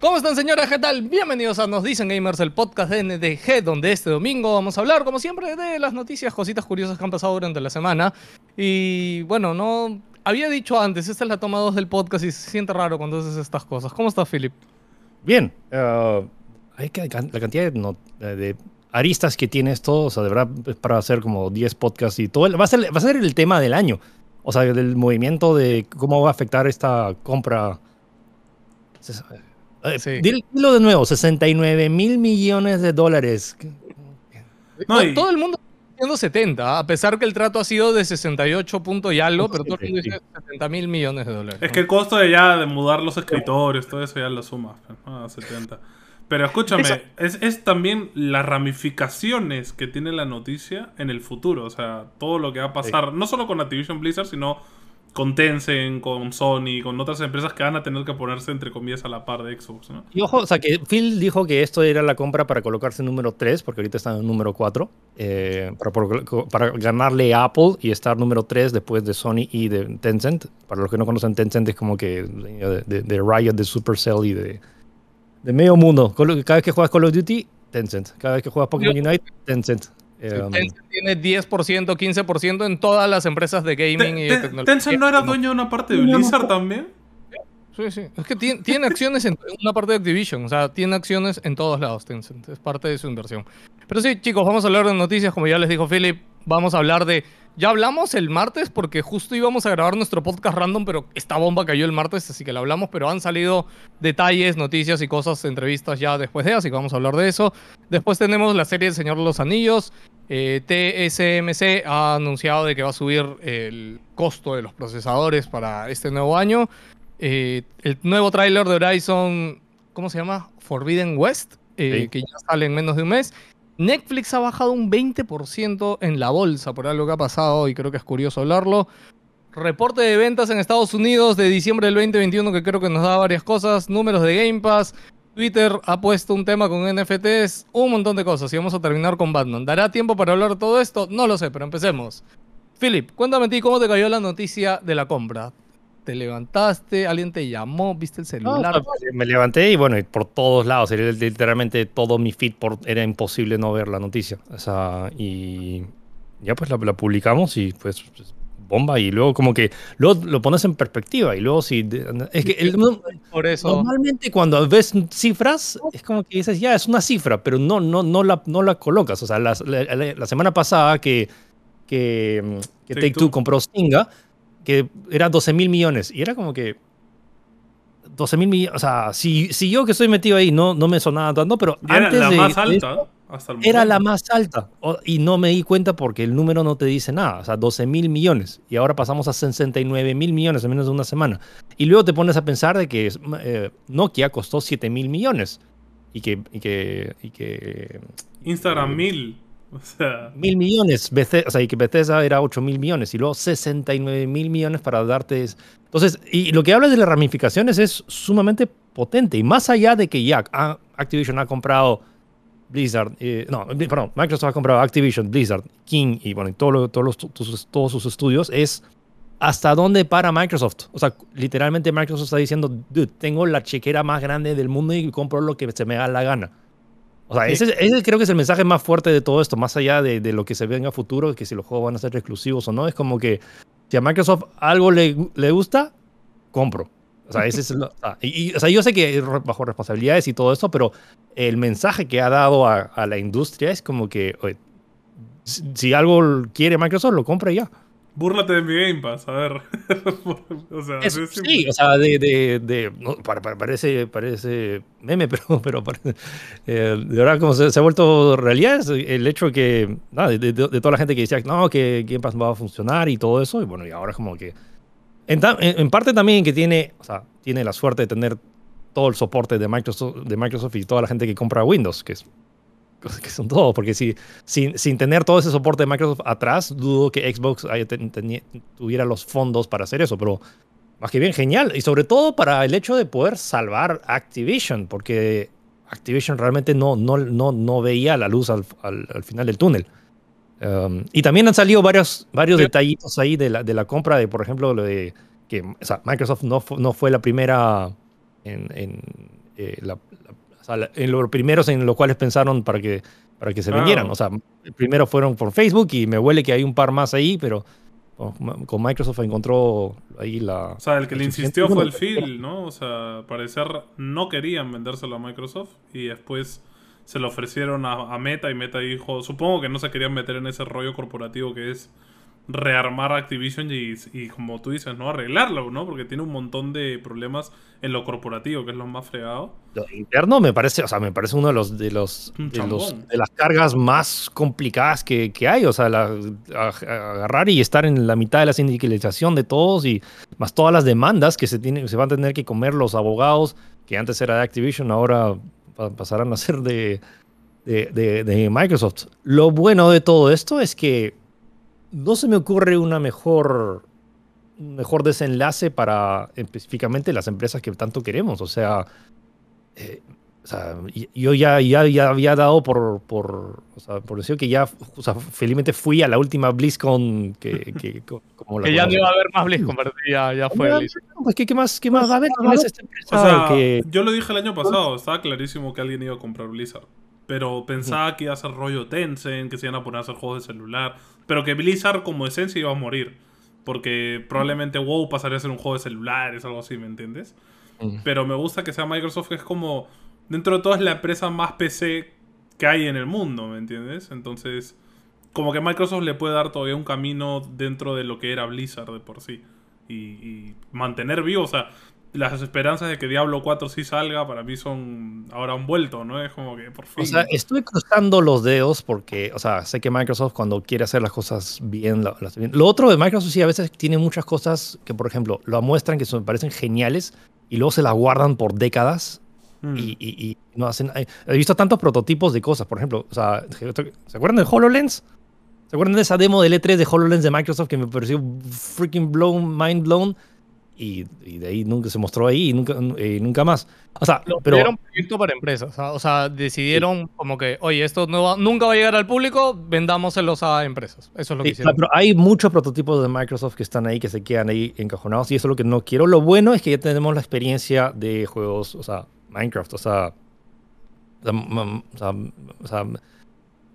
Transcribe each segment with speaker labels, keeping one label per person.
Speaker 1: ¿Cómo están señores? ¿Qué tal? Bienvenidos a Nos Dicen Gamers, el podcast de NDG, donde este domingo vamos a hablar, como siempre, de las noticias, cositas curiosas que han pasado durante la semana. Y bueno, no había dicho antes, esta es la toma 2 del podcast y se siente raro cuando haces estas cosas. ¿Cómo estás, Philip?
Speaker 2: Bien. Que, la cantidad de, aristas que tiene esto, o sea, de verdad, es para hacer como 10 podcasts y todo. Va a, ser, va a ser el tema del año. O sea, del movimiento de cómo va a afectar esta compra eh, dilo de nuevo, 69 mil millones de dólares.
Speaker 1: Todo el mundo está diciendo 70, a pesar que el trato ha sido de 68 puntos y algo, pero todo el mundo dice 70 mil millones de dólares.
Speaker 3: Es que el costo de ya de mudar los escritorios, todo eso ya lo suma a 70. Pero escúchame, es, es, también las ramificaciones que tiene la noticia en el futuro. O sea, todo lo que va a pasar, no solo con Activision Blizzard, sino con Tencent, con Sony, con otras empresas que van a tener que ponerse entre comillas a la par de Xbox, ¿no?
Speaker 2: Y ojo, o sea, que Phil dijo que esto era la compra para colocarse en número 3, porque ahorita está en número 4, eh, para, ganarle a Apple y estar número 3 después de Sony y de Tencent. Para los que no conocen Tencent es como que de, de, Riot, de Supercell y de, de medio mundo. Cada vez que juegas Call of Duty, Tencent. Cada vez que juegas Pokémon Unite, Tencent.
Speaker 1: Um, Tencent tiene 10%, 15% en todas las empresas de gaming y de tecnología.
Speaker 3: ¿Tencent no era dueño de una parte de Blizzard también?
Speaker 1: Sí, sí. Es que tiene, acciones en una parte de Activision. O sea, tiene acciones en todos lados Tencent. Es parte de su inversión. Pero sí, chicos, vamos a hablar de noticias. Como ya les dijo Philip, vamos a hablar de... Ya hablamos el martes porque justo íbamos a grabar nuestro podcast random, pero esta bomba cayó el martes, así que la hablamos, pero han salido detalles, noticias y cosas, entrevistas ya después de, así que vamos a hablar de eso. Después tenemos la serie El Señor de los Anillos. Eh, TSMC ha anunciado de que va a subir el costo de los procesadores para este nuevo año. Eh, el nuevo tráiler de Horizon, ¿cómo se llama? Forbidden West, eh, que ya sale en menos de un mes. Netflix ha bajado un 20% en la bolsa por algo que ha pasado y creo que es curioso hablarlo. Reporte de ventas en Estados Unidos de diciembre del 2021 que creo que nos da varias cosas. Números de Game Pass, Twitter ha puesto un tema con NFTs, un montón de cosas y vamos a terminar con Batman. ¿Dará tiempo para hablar todo esto? No lo sé, pero empecemos. Philip, cuéntame a ti cómo te cayó la noticia de la compra. ¿Te levantaste? ¿Alguien te llamó? ¿Viste el celular?
Speaker 2: me levanté y bueno, por todos lados, literalmente todo mi feed era imposible no ver la noticia. O sea, y ya pues la, la publicamos y pues, pues bomba y luego como que luego lo pones en perspectiva y luego si es que el,
Speaker 1: por eso
Speaker 2: normalmente cuando ves cifras es como que dices ya es una cifra pero no no no la no la colocas o sea la, la, semana pasada que que, que Take, Two compró Stinga que era 12 mil millones. Y era como que 12 mil millones o sea si, si yo que estoy metido ahí no no me sonaba tanto pero antes
Speaker 3: la
Speaker 2: de,
Speaker 3: más alta
Speaker 2: era la más alta. Y no me di cuenta porque el número no te dice nada, o sea, 12 mil millones. Y ahora pasamos a 69 mil millones en menos de una semana. Y luego te pones a pensar de que eh, Nokia costó 7 mil millones. Y que, y que, y que
Speaker 3: Instagram mil.
Speaker 2: Mil millones, o sea, y que Bethesda era 8 mil millones y luego 69 mil millones para darte. Entonces, y lo que hablas de las ramificaciones es sumamente potente. Y más allá de que ya Activision ha comprado Blizzard, eh, no, perdón, Microsoft ha comprado Activision, Blizzard, King y bueno, todos todos sus estudios, es hasta dónde para Microsoft. O sea, literalmente Microsoft está diciendo, dude, tengo la chequera más grande del mundo y compro lo que se me da la gana. O sea, ese, creo que es el mensaje más fuerte de todo esto, más allá de, de, lo que se venga a futuro, que si los juegos van a ser exclusivos o no, es como que si a Microsoft algo le, le gusta, compro. O sea, ese es y, o sea, yo sé que bajo responsabilidades y todo eso, pero el mensaje que ha dado a, la industria es como que si, algo quiere Microsoft, lo compra ya.
Speaker 3: Búrlate de mi Game Pass, a ver.
Speaker 2: o sea, sí, o sea, de, de, de parece, parece meme, pero, pero eh, de verdad como se, ha vuelto realidad el hecho que, nada, de, toda la gente que decía, no, que Game Pass va a funcionar y todo eso, y bueno, y ahora como que en, parte también que tiene, o sea, tiene la suerte de tener todo el soporte de Microsoft, de Microsoft y toda la gente que compra Windows, que, es, que son todos, porque si, sin, sin tener todo ese soporte de Microsoft atrás, dudo que Xbox tuviera los fondos para hacer eso, pero más que bien genial, y sobre todo para el hecho de poder salvar Activision, porque Activision realmente no, no, no, no veía la luz al, al final del túnel. Um, y también han salido varios, varios detallitos ahí de la, de la compra de, por ejemplo, lo de que Microsoft no, no fue la primera en, eh, la- o sea, en los primeros en los cuales pensaron para que, para que se vendieran. O sea, primero fueron por Facebook y me huele que hay un par más ahí, pero con- con Microsoft encontró ahí la...
Speaker 3: O sea, el que le insistió fue el. Phil, ¿no? O sea, al parecer no querían vendérselo a Microsoft y después se lo ofrecieron a, a Meta y Meta dijo, supongo que no se querían meter en ese rollo corporativo que es rearmar Activision y, y como tú dices, ¿no? Arreglarlo, ¿no? Porque tiene un montón de problemas en lo corporativo, que es lo más fregado.
Speaker 2: Lo interno me parece, o sea, me parece uno de los de los, de, los-
Speaker 3: chambón.
Speaker 2: de las cargas más complicadas que, que hay. O sea, la- a- a- agarrar y estar en la mitad de la sindicalización de todos y más todas las demandas que se tienen, se van a tener que comer los abogados, que antes era de Activision, ahora pa- pasarán a ser de, de, de- de Microsoft. Lo bueno de todo esto es que no se me ocurre una mejor un mejor desenlace para específicamente las empresas que tanto queremos. O sea, eh, o sea, y- yo ya, ya, ya había dado por, por, o sea, por decir que ya, o sea, felizmente fui a la última BlizzCon que, que co- como la
Speaker 1: Que ya no iba a haber más BlizzCon, pero ya, ya fue. Listo.
Speaker 2: pues, ¿qué, qué más, ¿Qué más va a haber? ¿Quién es esta empresa
Speaker 3: O sea,
Speaker 2: que-
Speaker 3: yo lo dije el año pasado, estaba clarísimo que alguien iba a comprar Blizzard. Pero pensaba que iba a ser rollo Tencent, que se iban a poner a hacer juegos de celular. Pero que Blizzard como esencia iba a morir. Porque probablemente WoW pasaría a ser un juego de celulares, algo así, ¿me entiendes? Pero me gusta que sea Microsoft, que es como, dentro de todo, es la empresa más PC que hay en el mundo, ¿me entiendes? Entonces, como que Microsoft le puede dar todavía un camino dentro de lo que era Blizzard de por sí. Y, y mantener vivo, o sea, las esperanzas de que Diablo 4 sí salga, para mí son ahora han vuelto, ¿no? Es como que por fin.
Speaker 2: O sea, estoy cruzando los dedos porque, o sea, sé que Microsoft cuando quiere hacer las cosas bien, lo, otro de Microsoft sí a veces tiene muchas cosas que, por ejemplo, lo muestran que son, parecen geniales y luego se las guardan por décadas
Speaker 3: Mm.
Speaker 2: y, y- y no hacen. He visto tantos prototipos de cosas, por ejemplo, o sea, ¿se acuerdan del HoloLens? ¿Se acuerdan de esa demo del E3 de HoloLens de Microsoft que me pareció freaking blown, mind blown? Y, y de ahí nunca se mostró ahí y nunca, y nunca más. O sea,
Speaker 1: Lo
Speaker 2: pero.
Speaker 1: pidieron proyecto para empresas. O sea, decidieron como que, oye, esto no va- nunca va a llegar al público, vendámoselos a empresas. Eso es lo que
Speaker 2: Sí,
Speaker 1: hicieron.
Speaker 2: pero hay muchos prototipos de Microsoft que están ahí, que se quedan ahí encajonados y eso es lo que no quiero. Lo bueno es que ya tenemos la experiencia de juegos, o sea, Minecraft, o sea, o sea, m- o sea, o sea,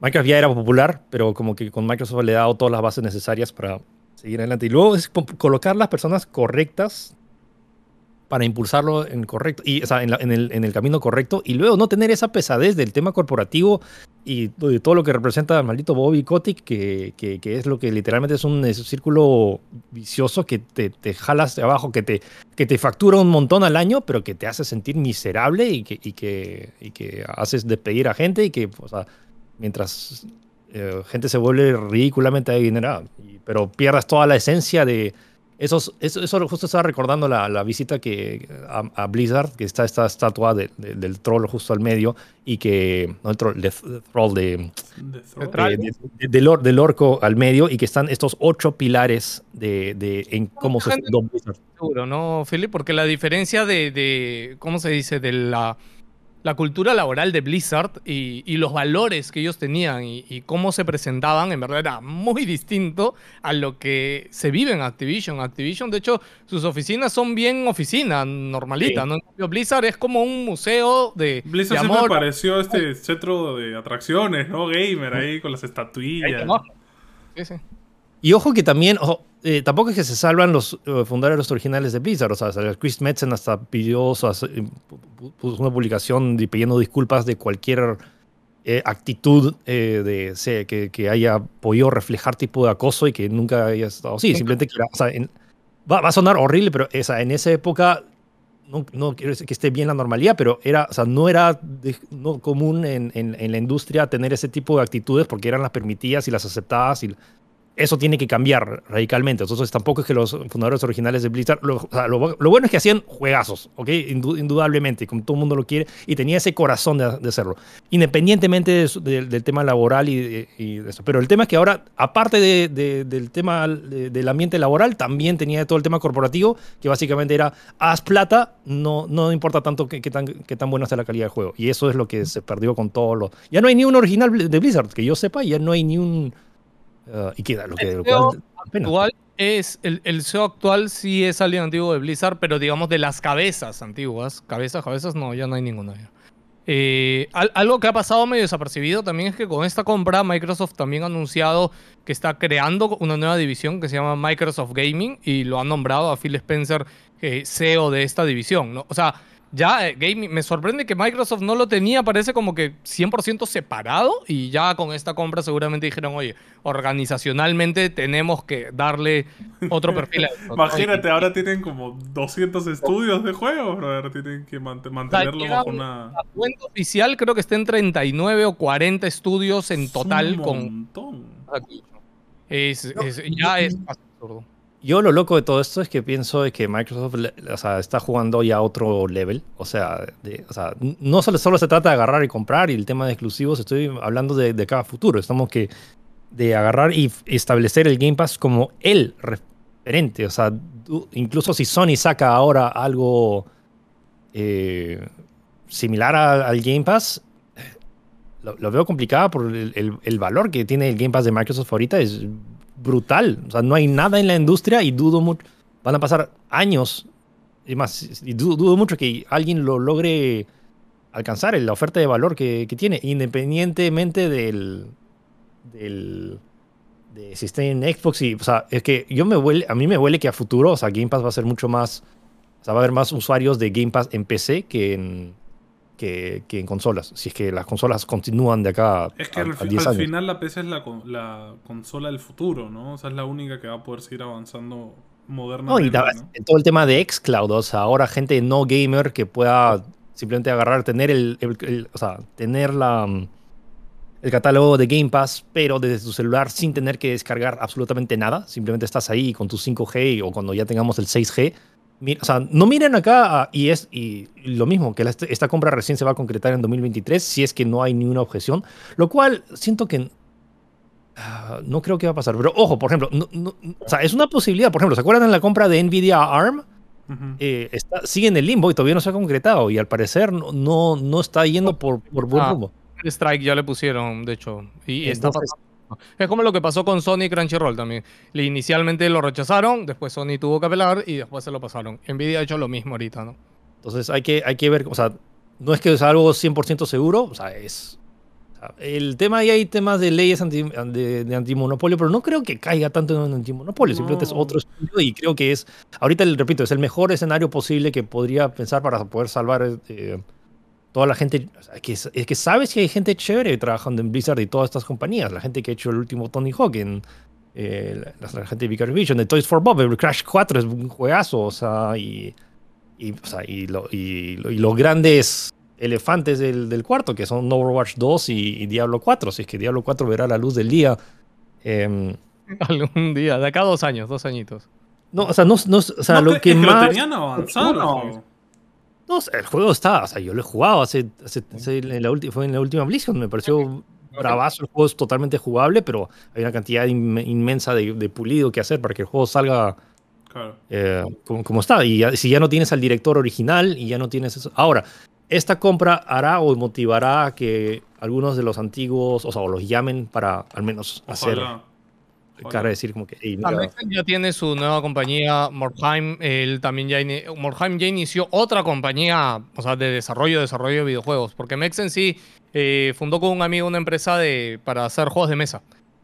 Speaker 2: Minecraft ya era popular, pero como que con Microsoft le ha dado todas las bases necesarias para seguir adelante. Y luego es colocar las personas correctas para impulsarlo en correcto y en, el, camino correcto y luego no tener esa pesadez del tema corporativo y de todo lo que representa el maldito Bobby Kotick, que, es lo que literalmente es un, círculo vicioso que te, te jalas de abajo, que te, que te factura un montón al año, pero que te hace sentir miserable y que, y que, haces despedir a gente y que, mientras eh, gente se vuelve ridículamente adinerada, pero pierdas toda la esencia de... Esos, eso, eso justo estaba recordando la, la visita que a, a Blizzard, que está esta estatua de- de- del troll justo al medio y que... No el troll, el troll de, de- de- de- or- del orco al medio y que están estos ocho pilares de, de en cómo se Blizzard.
Speaker 1: Seguro, ¿no, Philip? Porque la diferencia de, de ¿cómo se dice? De la, la cultura laboral de Blizzard y, y los valores que ellos tenían y, y cómo se presentaban, en verdad era muy distinto a lo que se vive en Activision. Activision, de hecho, sus oficinas son bien oficinas, normalitas,
Speaker 2: Sí.
Speaker 1: ¿no? Blizzard es como un museo de,
Speaker 3: Blizzard
Speaker 1: de
Speaker 3: siempre
Speaker 1: amor.
Speaker 3: pareció este centro de atracciones, ¿no? Gamer ahí con las estatuillas.
Speaker 1: Sí, sí.
Speaker 2: Y ojo que también, ojo, eh, tampoco es que se salvan los eh, fundadores originales de Blizzard. O sea, Chris Metzen hasta pidió, o sea, pu- puso una publicación di- pidiendo disculpas de cualquier eh, actitud eh, de, que, que haya podido reflejar tipo de acoso y que nunca haya estado así. Simplemente que era, o sea, en- va, va a sonar horrible, pero esa, en esa época no, no quiero decir que esté bien la normalidad, pero era, o sea, no era de- no común en, en- en la industria tener ese tipo de actitudes porque eran las permitidas y las aceptadas y eso tiene que cambiar radicalmente. Entonces tampoco es que los fundadores originales de Blizzard, lo, bueno es que hacían juegazos, ¿ok? Indu- indudablemente, como todo el mundo lo quiere, y tenía ese corazón de, hacerlo, independientemente del tema laboral y, de- eso. Pero el tema es que ahora, aparte de- de- del tema de- del ambiente laboral, también tenía todo el tema corporativo, que básicamente era, haz plata, no, no importa tanto qué tan, qué tan buena sea la calidad del juego. Y eso es lo que se perdió con todos los... Ya no hay ni un original de Blizzard, que yo sepa, ya no hay ni un... Uh, y queda lo que...
Speaker 1: El CEO
Speaker 2: cual,
Speaker 1: actual es el, el CEO actual sí es alguien antiguo de Blizzard, pero digamos de las cabezas antiguas. Cabezas, cabezas, no, ya no hay ninguna. Eh, al- algo que ha pasado medio desapercibido también es que con esta compra Microsoft también ha anunciado que está creando una nueva división que se llama Microsoft Gaming y lo han nombrado a Phil Spencer eh, CEO de esta división. ¿no? O sea, ya eh, gaming, me sorprende que Microsoft no lo tenía, parece como que 100% separado y ya con esta compra seguramente dijeron, oye, organizacionalmente tenemos que darle otro perfil. a esto, ¿no?
Speaker 3: Imagínate, ahora tienen como 200 estudios de juegos, brother. Tienen que mant- mantenerlo bajo
Speaker 1: un-
Speaker 3: una.
Speaker 1: La cuenta oficial creo que está en 39 o 40 estudios en total
Speaker 3: un
Speaker 1: con
Speaker 3: montón.
Speaker 1: es, es- ya es absurdo.
Speaker 2: Yo lo loco de todo esto es que pienso que Microsoft está jugando ya a otro level. O sea, de- no solo, solo se trata de agarrar y comprar y el tema de exclusivos, estoy hablando de, cada futuro. Estamos que de agarrar y establecer el Game Pass como el referente. O sea, incluso si Sony saca ahora algo eh, similar al Game Pass, lo, lo veo complicado por el, el- el valor que tiene el Game Pass de Microsoft ahorita. Es brutal. O sea, no hay nada en la industria y dudo mucho. Van a pasar años. Y más, y du- dudo mucho que alguien lo logre alcanzar la oferta de valor que, que tiene, independientemente del. del de si está en Xbox y, o sea, es que yo me huele, a mí me huele que a futuro, o sea, Game Pass va a ser mucho más, o sea, va a haber más usuarios de Game Pass en PC que en, que, que en consolas, si es que las consolas continúan de acá
Speaker 3: Es que
Speaker 2: a,
Speaker 3: al,
Speaker 2: a
Speaker 3: fi-
Speaker 2: 10
Speaker 3: al
Speaker 2: años.
Speaker 3: final la PC es la, con- la consola del futuro, ¿no? O sea, es la única que va a poder seguir avanzando
Speaker 2: No, y
Speaker 3: modernamente.
Speaker 2: la-
Speaker 3: ¿no?
Speaker 2: todo el tema de xCloud, o sea, ahora gente no gamer que pueda simplemente agarrar, tener el, el- el- o sea, tener la, el catálogo de Game Pass, pero desde tu celular sin tener que descargar absolutamente nada. Simplemente estás ahí con tu 5G o cuando ya tengamos el 6G. O sea, no miren acá a- y es y lo mismo, que la- esta compra recién se va a concretar en 2023 si es que no hay ni una objeción, lo cual siento que ah, no creo que va a pasar. Pero ojo, por ejemplo, no- no- o sea, es una posibilidad. Por ejemplo, ¿se acuerdan de la compra de Nvidia a ARM? Eh, está, sigue en el limbo y todavía no se ha concretado y al parecer no, no, no está yendo por, por buen
Speaker 1: Ah.
Speaker 2: rumbo.
Speaker 1: Strike ya le pusieron, de hecho. Y está pasando. Es como lo que pasó con Sony y Crunchyroll también. Le- Inicialmente lo rechazaron, después Sony tuvo que apelar y después se lo pasaron. Nvidia ha hecho lo mismo ahorita, ¿no?
Speaker 2: Entonces hay que, hay que ver, o sea, no es que es algo 100% seguro, o sea, es... o sea, el tema ahí hay temas de leyes anti- de, de antimonopolio, pero no creo que caiga tanto en antimonopolio, simplemente es
Speaker 3: No.
Speaker 2: otro estudio y creo que es, ahorita le repito, es el mejor escenario posible que podría pensar para poder salvar eh, toda la gente, o sea, que, es que sabes que hay gente chévere trabajando en Blizzard y todas estas compañías, la gente que ha hecho el último Tony Hawk, en, eh, la, la gente de Vicarious Vision, de Toys for Bob, el Crash 4 es un juegazo, o sea, y, y, o sea, y, lo- y lo- y los grandes elefantes del, del cuarto, que son Overwatch 2 y, y Diablo 4, si es que Diablo 4 verá la luz del día. Em,
Speaker 1: Algún día, de acá a dos años, dos añitos.
Speaker 2: no, o sea, no, no- o sea,
Speaker 3: No,
Speaker 2: lo
Speaker 3: es
Speaker 2: que
Speaker 3: lo
Speaker 2: más...
Speaker 3: tenían avanzado. el
Speaker 2: No. No, o sea, el juego está, o sea, yo lo he jugado hace, hace- hace- en la ulti- fue en la última BlizzCon, me pareció bravazo, el juego es totalmente jugable, pero hay una cantidad inme- inmensa de, de pulido que hacer para que el juego salga
Speaker 3: Claro.
Speaker 2: eh, como, como está. Y ya- si ya no tienes al director original y ya no tienes eso. Ahora, esta compra hará o motivará a que algunos de los antiguos, o sea, o los llamen para al menos hacer
Speaker 3: Ojalá.
Speaker 2: Cara de decir como que, "Ey,
Speaker 1: Ah,
Speaker 2: mira,
Speaker 1: Mexen ya tiene su nueva compañía, Morheim. Él también ya, ini- Morheim ya inició otra compañía, o sea, de desarrollo, desarrollo de videojuegos. Porque Mexen sí eh, fundó con un amigo una empresa de, para hacer juegos de mesa.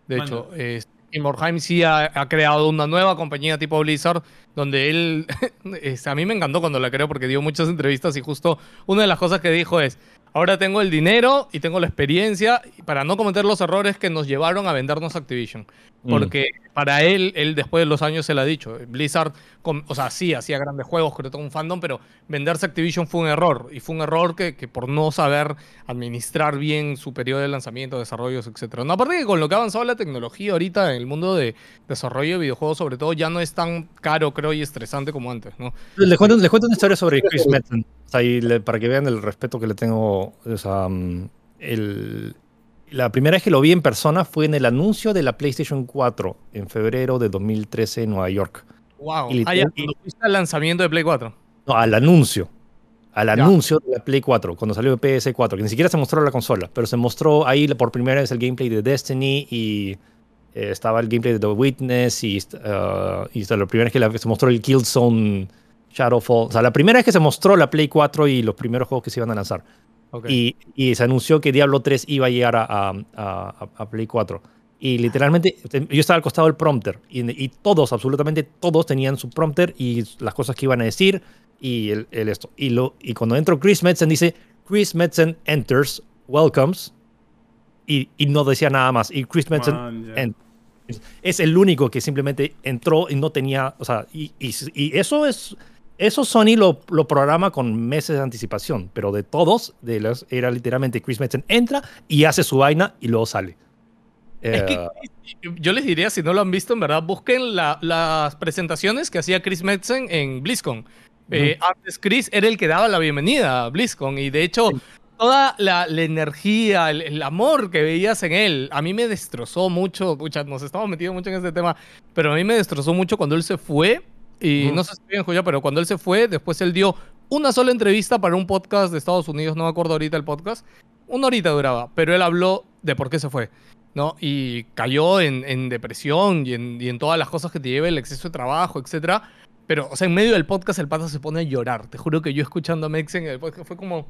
Speaker 1: De
Speaker 3: Bueno.
Speaker 1: hecho, eh, y Morheim sí ha, ha creado una nueva compañía tipo Blizzard, donde él, a mí me encantó cuando la creó porque dio muchas entrevistas y justo una de las cosas que dijo es, ahora tengo el dinero y tengo la experiencia para no cometer los errores que nos llevaron a vendernos Activision.
Speaker 2: Mm,
Speaker 1: Porque para él, él después de los años se lo ha dicho, Blizzard, o sea, sí, hacía grandes juegos, creó todo un fandom, pero venderse Activision fue un error. Y fue un error que, que por no saber administrar bien su periodo de lanzamiento, desarrollos, etc. No, aparte que con lo que ha avanzado la tecnología ahorita en el mundo de desarrollo de videojuegos, sobre todo, ya no es tan caro, creo, y estresante como antes, ¿no?
Speaker 2: Les cuento, les cuento una historia sobre Chris Metzen, o sea, para que vean el respeto que le tengo. O sea, mm, el- la primera vez que lo vi en persona fue en el anuncio de la PlayStation 4 en febrero de 2013 en Nueva York.
Speaker 1: Wow.
Speaker 2: Y
Speaker 1: Ah, ya,
Speaker 2: literal-
Speaker 1: cuando fuiste al lanzamiento de Play 4.
Speaker 2: No, al anuncio. Al
Speaker 1: Ya.
Speaker 2: anuncio de la Play 4, cuando salió el PS4, que ni siquiera se mostró la consola, pero se mostró ahí por primera vez el gameplay de Destiny y, eh, estaba el gameplay de The Witness y, uh, y la primera vez que, la, se mostró el Killzone Shadowfall. O sea, la primera vez que se mostró la Play 4 y los primeros juegos que se iban a lanzar. Y, y, se anunció que Diablo 3 iba a llegar a, a, a, a Play 4. Y literalmente, yo estaba al costado del prompter y, y, todos, absolutamente todos tenían su prompter y las cosas que iban a decir y el, el esto. Y, lo, y cuando entró Chris Metzen dice, Chris Metzen enters, welcomes, y, y no decía nada más. Y Chris Metzen es el único que simplemente entró y no tenía, o sea, y, y eso es... Eso Sony lo, lo, programa con meses de anticipación, pero de todos, de los, era literalmente Chris Metzen entra y hace su vaina y luego sale.
Speaker 1: Es que, eh, yo les diría, si no lo han visto, en verdad, busquen la, las presentaciones que hacía Chris Metzen en BlizzCon. Uh -huh. eh, antes Chris era el que daba la bienvenida a BlizzCon y de hecho sí. toda la, la energía, el, el, amor que veías en él, a mí me destrozó mucho, pucha, nos estamos metidos mucho en este tema, pero a mí me destrozó mucho cuando él se fue y uh -huh. no sé si bien, Joya, pero cuando él se fue, después él dio una sola entrevista para un podcast de Estados Unidos, no me acuerdo ahorita el podcast, una horita duraba, pero él habló de por qué se fue. ¿no? Y cayó en, en depresión y en, y en, todas las cosas que te lleva el exceso de trabajo, etc. Pero, o sea, en medio del podcast el pata se pone a llorar. Te juro que yo escuchando a Mexen en el podcast fue como,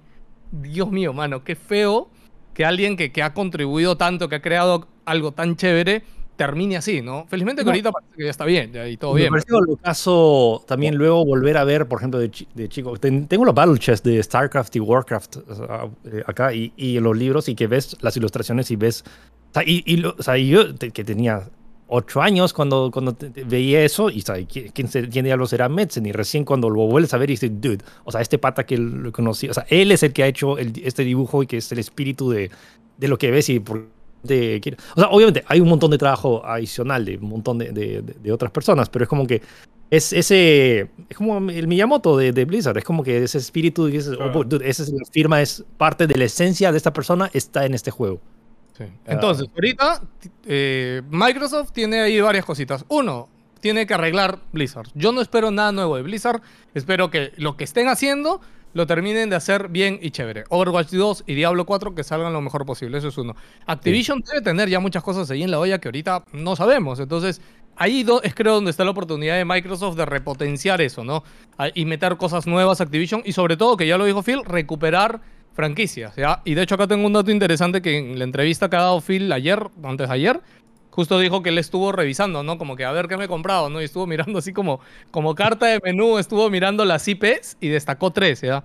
Speaker 1: Dios mío, mano, qué feo que alguien que, que ha contribuido tanto, que ha creado algo tan chévere, termine así, ¿no? Felizmente que no. ahorita parece que ya está bien, ya, y todo
Speaker 2: Me
Speaker 1: bien.
Speaker 2: Me pareció caso también luego volver a ver, por ejemplo, de, de chico, tengo los Battle Chess de StarCraft y Warcraft uh, acá y, y, los libros y que ves las ilustraciones y ves o sea, y, y lo, o sea, yo te, que tenía ocho años cuando, cuando te, te veía eso, y ¿sabes? ¿quién, quién diablos era Metzen? Y recién cuando lo vuelves a ver y dices, dude, o sea, este pata que lo conocí, o sea, él es el que ha hecho el, este dibujo y que es el espíritu de, de lo que ves y por, de, o sea, obviamente hay un montón de trabajo adicional de un montón de, de, de otras personas, pero es como que es ese es como el Miyamoto de, de Blizzard es como que ese espíritu ese, claro. oh, dude, esa firma es parte de la esencia de esta persona está en este juego
Speaker 1: Sí. Entonces, uh, ahorita eh, Microsoft tiene ahí varias cositas. Uno, tiene que arreglar Blizzard. Yo no espero nada nuevo de Blizzard. Espero que lo que estén haciendo lo terminen de hacer bien y chévere. Overwatch 2 y Diablo 4 que salgan lo mejor posible. Eso es uno. Activision sí. debe tener ya muchas cosas ahí en la olla que ahorita no sabemos. Entonces, ahí es creo donde está la oportunidad de Microsoft de repotenciar eso, ¿no? Y meter cosas nuevas a Activision. Y sobre todo, que ya lo dijo Phil, recuperar franquicias, ¿ya? Y de hecho acá tengo un dato interesante que en la entrevista que ha dado Phil ayer, antes de ayer, justo dijo que él estuvo revisando, ¿no? Como que a ver qué me he comprado, ¿no? Y estuvo mirando así como, como carta de menú, estuvo mirando las IPs y destacó tres, ¿ya?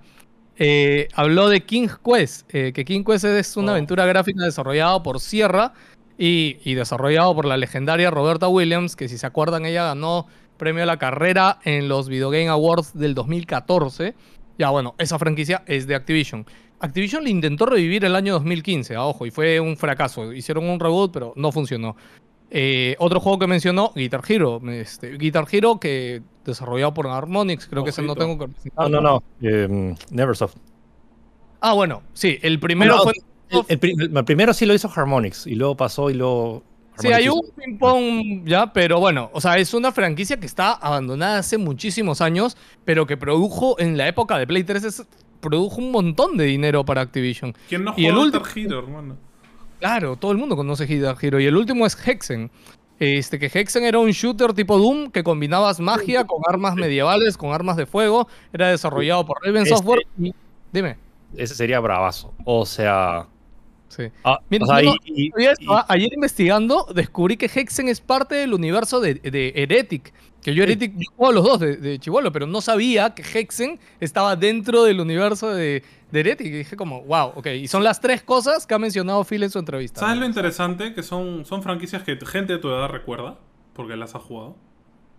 Speaker 1: Eh, habló de King Quest, eh, que King Quest es una oh. aventura gráfica desarrollada por Sierra y, y desarrollado por la legendaria Roberta Williams, que si se acuerdan ella ganó premio a la carrera en los Video Game Awards del 2014. Ya bueno, esa franquicia es de Activision. Activision le intentó revivir el año 2015, a ojo, y fue un fracaso. Hicieron un reboot, pero no funcionó. Eh, otro juego que mencionó, Guitar Hero. Este, Guitar Hero, que desarrollado por Harmonix, creo Ojito. que ese no tengo que
Speaker 2: presentar. No, no, no. Um, Neversoft.
Speaker 1: Ah, bueno, sí, el primero
Speaker 2: no,
Speaker 1: fue.
Speaker 2: El, el, el, primero sí lo hizo Harmonix, y luego pasó y luego.
Speaker 1: Sí, hay un ping-pong ya, pero bueno, o sea, es una franquicia que está abandonada hace muchísimos años, pero que produjo en la época de Play 3 produjo un montón de dinero para Activision.
Speaker 3: ¿Quién no
Speaker 1: y el
Speaker 3: último Hero, hermano?
Speaker 1: Claro, todo el mundo conoce Guitar Hero. Y el último es Hexen. Este, que Hexen era un shooter tipo Doom que combinabas magia con armas medievales, con armas de fuego. Era desarrollado por Raven este, Software. Y, dime.
Speaker 2: Ese sería bravazo. O sea.
Speaker 1: Sí. Ah, Mira, o sea, no, y, y, ayer investigando descubrí que Hexen es parte del universo de, de Heretic. Que yo Heretic sí. juego los dos de, de Chivolo, pero no sabía que Hexen estaba dentro del universo de, de Heretic. Y dije como, wow, ok. Y son las tres cosas que ha mencionado Phil en su entrevista.
Speaker 3: ¿Sabes lo interesante? Que son, son franquicias que gente de tu edad recuerda, porque las ha jugado.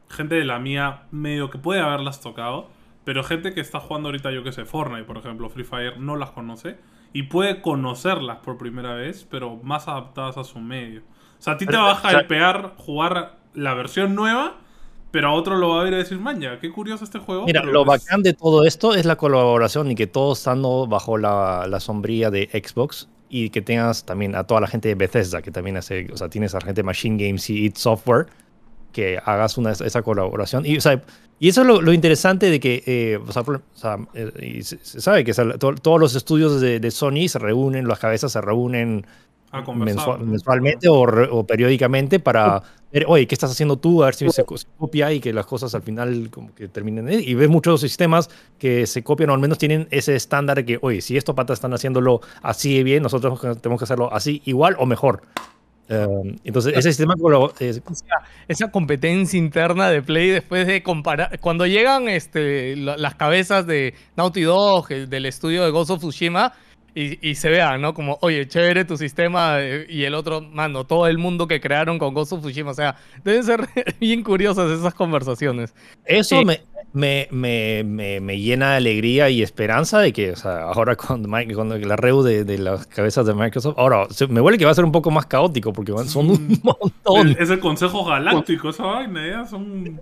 Speaker 3: Gente de la mía medio que puede haberlas tocado, pero gente que está jugando ahorita, yo que sé, Fortnite, por ejemplo, Free Fire, no las conoce. Y puede conocerlas por primera vez, pero más adaptadas a su medio. O sea, a ti te va a hypear jugar la versión nueva pero a otro lo va a ver y decir, maña, qué curioso este juego.
Speaker 2: Mira, lo
Speaker 3: pues...
Speaker 2: bacán de todo esto es la colaboración y que todos estando bajo la, la, sombría de Xbox y que tengas también a toda la gente de Bethesda, que también hace, o sea, tienes a la gente de Machine Games y It Software, que hagas una, esa colaboración. Y, o sea, y eso es lo, lo interesante de que, eh, o sea, o sea eh, se, se, sabe que o sea, to, todos los estudios de, de, Sony se reúnen, las cabezas se reúnen
Speaker 3: Conversar.
Speaker 2: mensualmente o, o, periódicamente para ver, oye, ¿qué estás haciendo tú? A ver si se, copia y que las cosas al final como que terminen. Y ves muchos sistemas que se copian o al menos tienen ese estándar que, oye, si estos patas están haciéndolo así de bien, nosotros tenemos que hacerlo así igual o mejor. Em, entonces, ese sistema.
Speaker 1: esa competencia interna de Play después de comparar. Cuando llegan este, las cabezas de Naughty Dog, del estudio de Ghost of Tsushima, y, se vean, ¿no? Como, oye, chévere tu sistema, eh, y el otro, mano, todo el mundo que crearon con Ghost of Tsushima. O sea, deben ser bien curiosas esas conversaciones.
Speaker 2: Eso me, me, me, me, llena de alegría y esperanza de que, o sea, ahora con, con la reu de, de, las cabezas de Microsoft, ahora me huele que va a ser un poco más caótico porque son un montón.
Speaker 3: Es el Consejo Galáctico, esa vaina, son un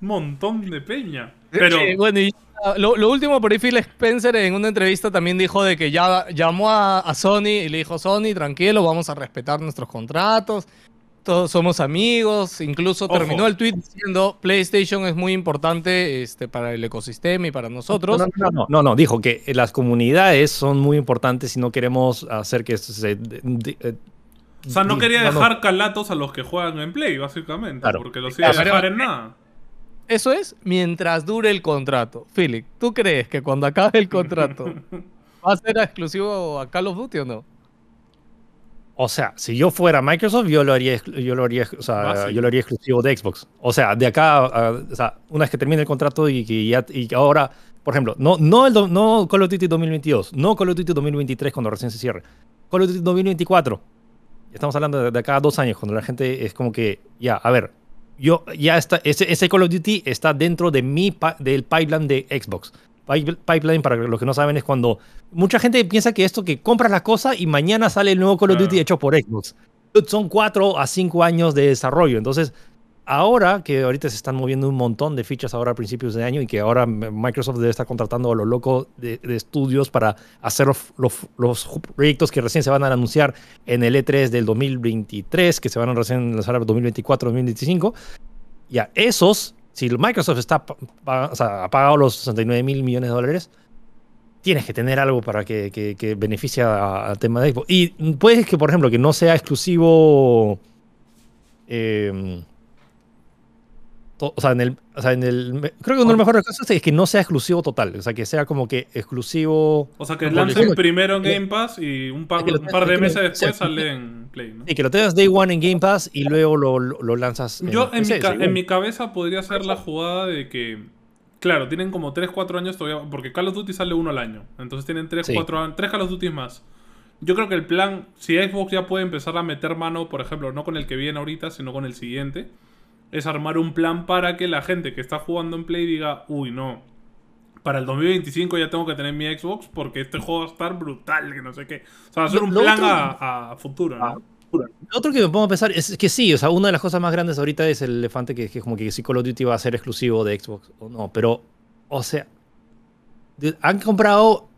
Speaker 3: montón de peña. Pero...
Speaker 1: bueno, y lo, último por ahí Phil Spencer en una entrevista también dijo de que ya llamó a, a Sony y le dijo, Sony, tranquilo, vamos a respetar nuestros contratos. Todos somos amigos, incluso terminó el tweet diciendo PlayStation es muy importante este, para el ecosistema y para nosotros.
Speaker 2: No no, no, no, dijo que las comunidades son muy importantes y no queremos hacer que se...
Speaker 3: Eh, o sea, no quería dejar calatos a los que juegan en Play, básicamente, porque los iba a dejar en nada.
Speaker 1: Eso es mientras dure el contrato. Philip, ¿tú crees que cuando acabe el contrato va a ser exclusivo a Call of Duty o no?
Speaker 2: O sea, si yo fuera Microsoft, yo lo haría, yo lo haría, o sea, yo lo haría exclusivo de Xbox. O sea, de acá, o sea, una vez que termine el contrato y que ya, y ahora, por ejemplo, no, no, el, no Call of Duty 2022, no Call of Duty 2023 cuando recién se cierre, Call of Duty 2024. Estamos hablando de, de acá a dos años, cuando la gente es como que, ya, a ver, yo ya está, ese, ese Call of Duty está dentro de mi, del pipeline de Xbox. Pipeline, para los que no saben, es cuando mucha gente piensa que esto que compras la cosa y mañana sale el nuevo Call of Duty hecho por Xbox. Son cuatro a cinco años de desarrollo. Entonces, ahora que ahorita se están moviendo un montón de fichas ahora a principios de año y que ahora Microsoft debe estar contratando a lo loco de, estudios para hacer los, los, proyectos que recién se van a anunciar en el E3 del 2023, que se van a recién lanzar en 2024-2025. Ya, esos si Microsoft está, ha pagado los 69 mil millones de dólares, tienes que tener algo para que, que, beneficie al tema de Xbox. Y puede que, por ejemplo, que no sea exclusivo. Eh, o sea, en el, o sea, en el creo que uno de los mejores casos es que no sea exclusivo total, o sea, que sea como que exclusivo.
Speaker 3: O sea, que lancen primero en Game Pass y un par, un par de meses después sale en Play, ¿no?
Speaker 2: Y que lo tengas Day One en Game Pass y luego lo, lo, lanzas.
Speaker 3: Yo en, mi, en mi cabeza podría ser la jugada de que. Claro, tienen como 3-4 años todavía. Porque Call of Duty sale uno al año. Entonces tienen 3-4 años. 3 Call of Duty más. Yo creo que el plan, si Xbox ya puede empezar a meter mano, por ejemplo, no con el que viene ahorita, sino con el siguiente es armar un plan para que la gente que está jugando en Play diga, uy, no, para el 2025 ya tengo que tener mi Xbox porque este juego va a estar brutal, que no sé qué. O sea, hacer un plan a, futuro, ¿no?
Speaker 2: Lo otro que me pongo a pensar es que sí, o sea, una de las cosas más grandes ahorita es el elefante que, es como que si Call of Duty va a ser exclusivo de Xbox o no, pero, o sea, han comprado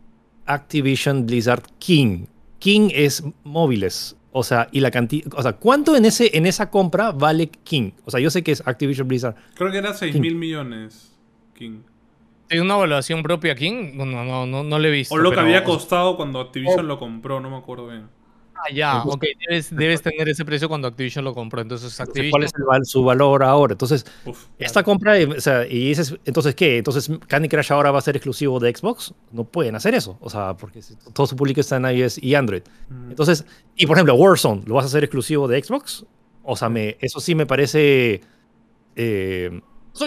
Speaker 2: Activision Blizzard King. King es móviles. O sea, y la cantidad, o sea, ¿cuánto en ese en esa compra vale King? O sea, yo sé que es Activision Blizzard.
Speaker 3: Creo que era 6 mil millones King.
Speaker 1: ¿Tiene una evaluación propia King? No, no, no, no le he visto.
Speaker 3: O lo que había costado cuando Activision lo compró, no me acuerdo bien.
Speaker 1: Ah, ya, ok, debes, tener ese precio cuando Activision lo compró. Entonces, Activision...
Speaker 2: ¿cuál es su valor ahora? Entonces, esta compra, o sea, y dices, entonces, ¿qué? Entonces, Candy Crush ahora va a ser exclusivo de Xbox. No pueden hacer eso, o sea, porque todo su público está en iOS y Android. Mm. Entonces, y por ejemplo, Warzone, ¿lo vas a hacer exclusivo de Xbox? O sea, me, eso sí me parece. Eh,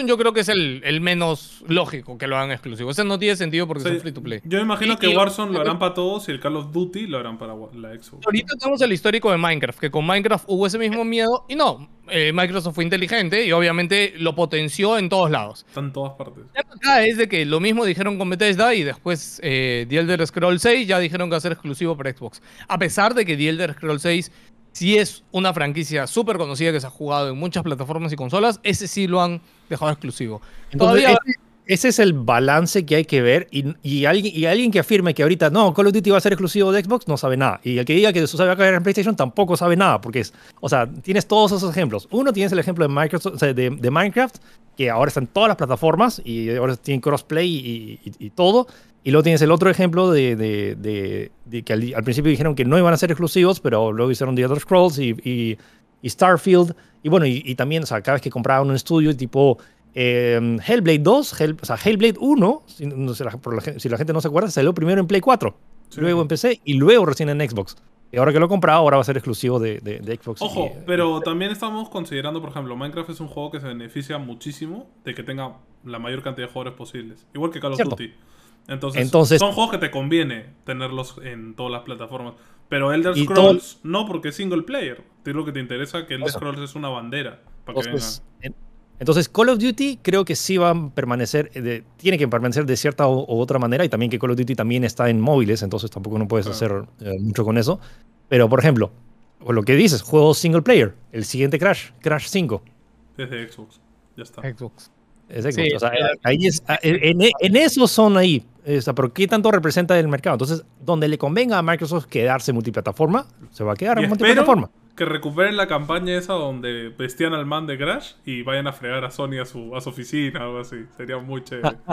Speaker 1: yo creo que es el, menos lógico que lo hagan exclusivo. Ese no tiene sentido porque son free to play.
Speaker 3: Yo imagino que Warzone lo harán para todos y el Call of Duty lo harán para la Xbox.
Speaker 1: Ahorita tenemos el histórico de Minecraft, que con Minecraft hubo ese mismo miedo y no. Eh, Microsoft fue inteligente y obviamente lo potenció en todos lados.
Speaker 3: Está en todas partes.
Speaker 1: Acá es de que lo mismo dijeron con Bethesda y después eh, The Elder Scrolls 6 ya dijeron que va a ser exclusivo para Xbox. A pesar de que The Elder Scrolls 6 si es una franquicia súper conocida que se ha jugado en muchas plataformas y consolas, ese sí lo han dejado exclusivo.
Speaker 2: Todavía... Ese, es el balance que hay que ver y, alguien, y alguien que afirme que ahorita no, Call of Duty va a ser exclusivo de Xbox no sabe nada. Y el que diga que eso sabe caer en PlayStation tampoco sabe nada, porque es, o sea, tienes todos esos ejemplos. Uno tienes el ejemplo de, Microsoft, de, Minecraft, que ahora está en todas las plataformas y ahora tiene crossplay y, y todo. Y luego tienes el otro ejemplo de, de- de- de que al, al principio dijeron que no iban a ser exclusivos, pero luego hicieron The Elder Scrolls y, y- y Starfield. Y bueno, y, y también, o sea, cada vez que compraban un estudio tipo eh, Hellblade 2, Hell- o sea, Hellblade 1, si, no la, por la gen- si la gente no se acuerda, salió primero en Play 4,
Speaker 3: Sí.
Speaker 2: luego en PC y luego recién en Xbox. Y ahora que lo he comprado, ahora va a ser exclusivo de, de- de Xbox. y-
Speaker 3: Ojo, pero también estamos considerando, por ejemplo, Minecraft es un juego que se beneficia muchísimo de que tenga la mayor cantidad de jugadores posibles. Igual que Call of. Duty. Entonces,
Speaker 2: Entonces-
Speaker 3: son juegos que te conviene tenerlos en todas las plataformas. Pero Elder Scrolls no, porque es single player. Es lo que te interesa, que Elder
Speaker 2: Eso.
Speaker 3: Scrolls es una bandera. Para que
Speaker 2: Entonces, en- entonces, Call of Duty creo que sí va a permanecer, eh, de- tiene que permanecer de cierta o, u otra manera y también que Call of Duty también está en móviles, entonces tampoco no puedes
Speaker 3: Claro.
Speaker 2: hacer eh, mucho con eso. Pero, por ejemplo, con lo que dices, juegos single player, el siguiente Crash, Crash 5.
Speaker 3: vengan desde Xbox. Ya está.
Speaker 1: Xbox.
Speaker 2: Xbox.
Speaker 1: Sí,
Speaker 2: o sea,
Speaker 1: claro.
Speaker 2: ahí es, a- en, en esos son ahí. O sea, pero ¿qué tanto representa el mercado? Entonces, donde le convenga a Microsoft quedarse multiplataforma, se va a quedar en multiplataforma.
Speaker 3: Que recuperen la campaña esa donde vestían al man de Crash y vayan a fregar a Sony a su, a su oficina o algo así. Sería muy chévere.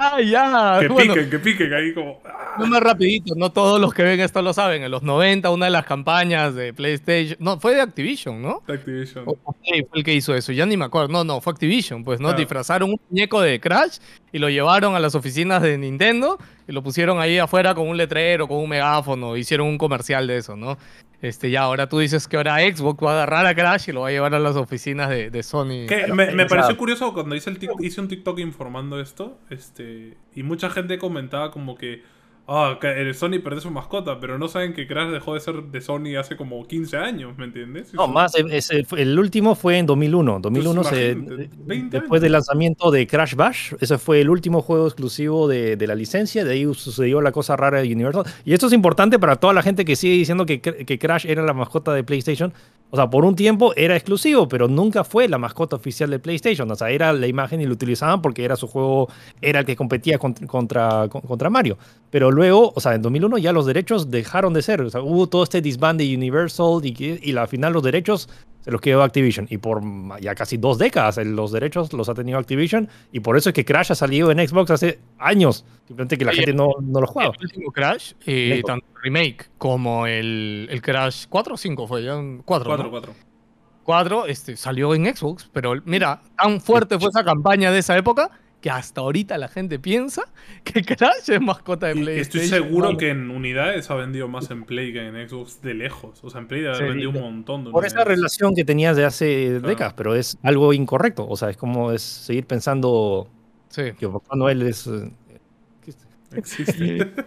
Speaker 1: Ah, ya.
Speaker 3: que
Speaker 1: bueno,
Speaker 3: piquen, que piquen ahí como... ah.
Speaker 1: no más rapidito, no todos los que ven esto lo saben. En los 90, una de las campañas de PlayStation, no, fue de Activision, ¿no?
Speaker 3: de Activision.
Speaker 1: O- fue el que hizo eso, ya ni me acuerdo. No, no, fue Activision, pues, ¿no? Disfrazaron un muñeco de Crash y lo llevaron a las oficinas de Nintendo y lo pusieron ahí afuera con un letrero, con un megáfono, hicieron un comercial de eso, ¿no? Este, ya, ahora tú dices que ahora Xbox va a agarrar a Crash y lo va a llevar a las oficinas de, de Sony.
Speaker 3: Que me, me pareció curioso cuando hice, el tic- hice un TikTok informando esto, este, y mucha gente comentaba como que, ah, el Sony perdió su mascota, pero no saben que Crash dejó de ser de Sony hace como 15 años, ¿me entiendes?
Speaker 2: No,
Speaker 3: Eso-
Speaker 2: más, eh, ese fue- el último fue en 2001. 2001 se-
Speaker 3: imagínate, 20
Speaker 2: después del lanzamiento de Crash Bash, ese fue el último juego exclusivo de, de la licencia, de ahí sucedió la cosa rara de Universal. Y esto es importante para toda la gente que sigue diciendo que, que Crash era la mascota de PlayStation. O sea, por un tiempo era exclusivo, pero nunca fue la mascota oficial de PlayStation. O sea, era la imagen y lo utilizaban porque era su juego, era el que competía contra, contra, contra Mario. Pero luego, o sea, en 2001 ya los derechos dejaron de ser. O sea, hubo todo este disband de Universal y, que- y al final los derechos se los quedó Activision. Y por ya casi dos décadas los derechos los ha tenido Activision. Y por eso es que Crash ha salido en Xbox hace años. Simplemente que la
Speaker 1: Oye,
Speaker 2: gente no, no lo jugaba.
Speaker 1: El último Crash, eh, tanto el remake como el, el Crash 4 o 5 fue, ya 4,
Speaker 3: 4, 4.
Speaker 1: 4 este, salió en Xbox, pero mira, tan fuerte fue esa campaña de esa época que hasta ahorita la gente piensa que Crash es mascota de
Speaker 3: Y
Speaker 1: PlayStation.
Speaker 3: estoy seguro
Speaker 1: Vale.
Speaker 3: que en unidades ha vendido más en Play que en Xbox de lejos. O sea, en Play debe haber
Speaker 2: Sí,
Speaker 3: vendido un montón de
Speaker 2: Por esa relación que tenías de hace
Speaker 3: Claro.
Speaker 2: décadas, pero es algo incorrecto. O sea, es como es seguir pensando
Speaker 1: Sí.
Speaker 2: que Papá Noel es... eh,
Speaker 3: Existe.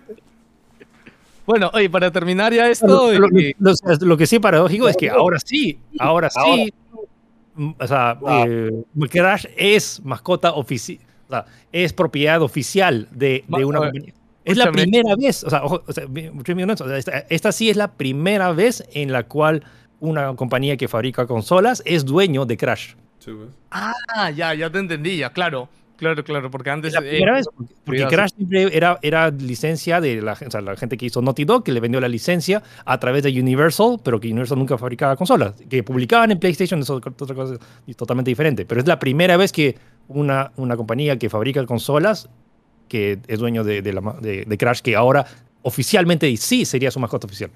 Speaker 1: Bueno, oye, para terminar ya esto,
Speaker 2: Lo, lo-
Speaker 1: eh,
Speaker 2: lo- lo que sí es paradójico es que ahora sí, ahora sí, o sea, eh, Crash es mascota oficial, o sea, es propiedad oficial de, una compañía. Es la primera vez, o sea, ojo, o sea, esta, esta sí es la primera vez en la cual una compañía que fabrica consolas es dueño de Crash.
Speaker 3: Sí,
Speaker 1: ah, ya, ya te entendí, ya, claro, claro, claro, porque antes... Eh,
Speaker 2: vez, porque, Crash siempre era, era licencia de la, gen- o sea, la gente que hizo Naughty Dog, que le vendió la licencia a través de Universal, pero que Universal nunca fabricaba consolas. Que publicaban en PlayStation, eso es otra cosa totalmente diferente. Pero es la primera vez que una, una compañía que fabrica consolas, que es dueño de, de la de- de Crash, que ahora oficialmente sí sería su mascota oficial.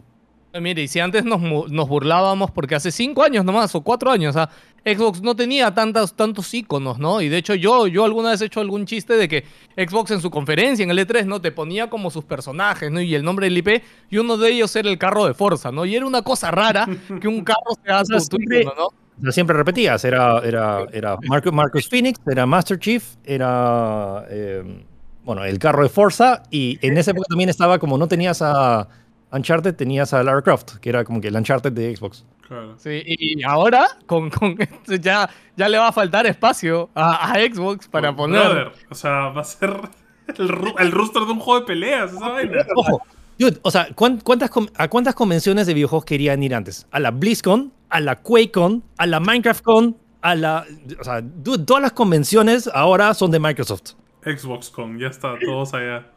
Speaker 1: Eh, Mire, y si antes nos, mu- nos burlábamos porque hace cinco años nomás o cuatro años, ah, Xbox no tenía tantas, tantos iconos, ¿no? Y de hecho yo, yo alguna vez he hecho algún chiste de que Xbox en su conferencia en el E3, ¿no? Te ponía como sus personajes, ¿no? Y el nombre del IP, y uno de ellos era el carro de Forza, ¿no? Y era una cosa rara que un carro se hace icono, ¿no?
Speaker 2: Sea, siempre repetías, era, era, era Marcus, Marcus Phoenix, era Master Chief, era eh, bueno, el carro de Forza, y en esa época también estaba como no tenías a Uncharted, tenías a Lara Croft, que era como que el Uncharted de Xbox.
Speaker 3: Claro.
Speaker 1: Sí, y ahora con, con esto ya, ya le va a faltar espacio a, a Xbox para poner...
Speaker 3: brother, o sea, va a ser el, el rooster de un juego de peleas, esa vaina.
Speaker 2: Ojo, dude, o sea, ¿cuán- ¿cuántas, com- ¿a cuántas convenciones de videojuegos querían ir antes? ¿A la BlizzCon? ¿A la QuakeCon? ¿A la MinecraftCon? A la... O sea, dude, todas las convenciones ahora son de Microsoft.
Speaker 3: Xbox con, ya está, todos allá.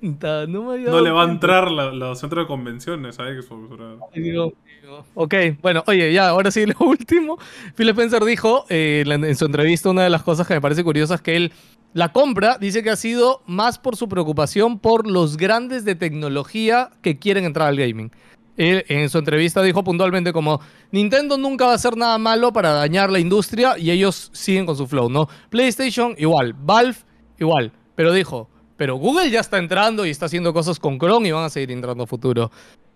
Speaker 1: No, me había
Speaker 3: No
Speaker 1: dado
Speaker 3: le va a entrar la, la centro de convenciones a Xbox,
Speaker 1: digo, digo, Ok, bueno, oye, ya, ahora sí, lo último. Phil Spencer dijo eh, en su entrevista una de las cosas que me parece curiosas que él La compra dice que ha sido más por su preocupación por los grandes de tecnología que quieren entrar al gaming. Él en su entrevista dijo puntualmente como Nintendo nunca va a hacer nada malo para dañar la industria y ellos siguen con su flow, ¿no? PlayStation igual, Valve igual, pero dijo, pero Google ya está entrando y está haciendo cosas con Chrome y van a seguir entrando a futuro.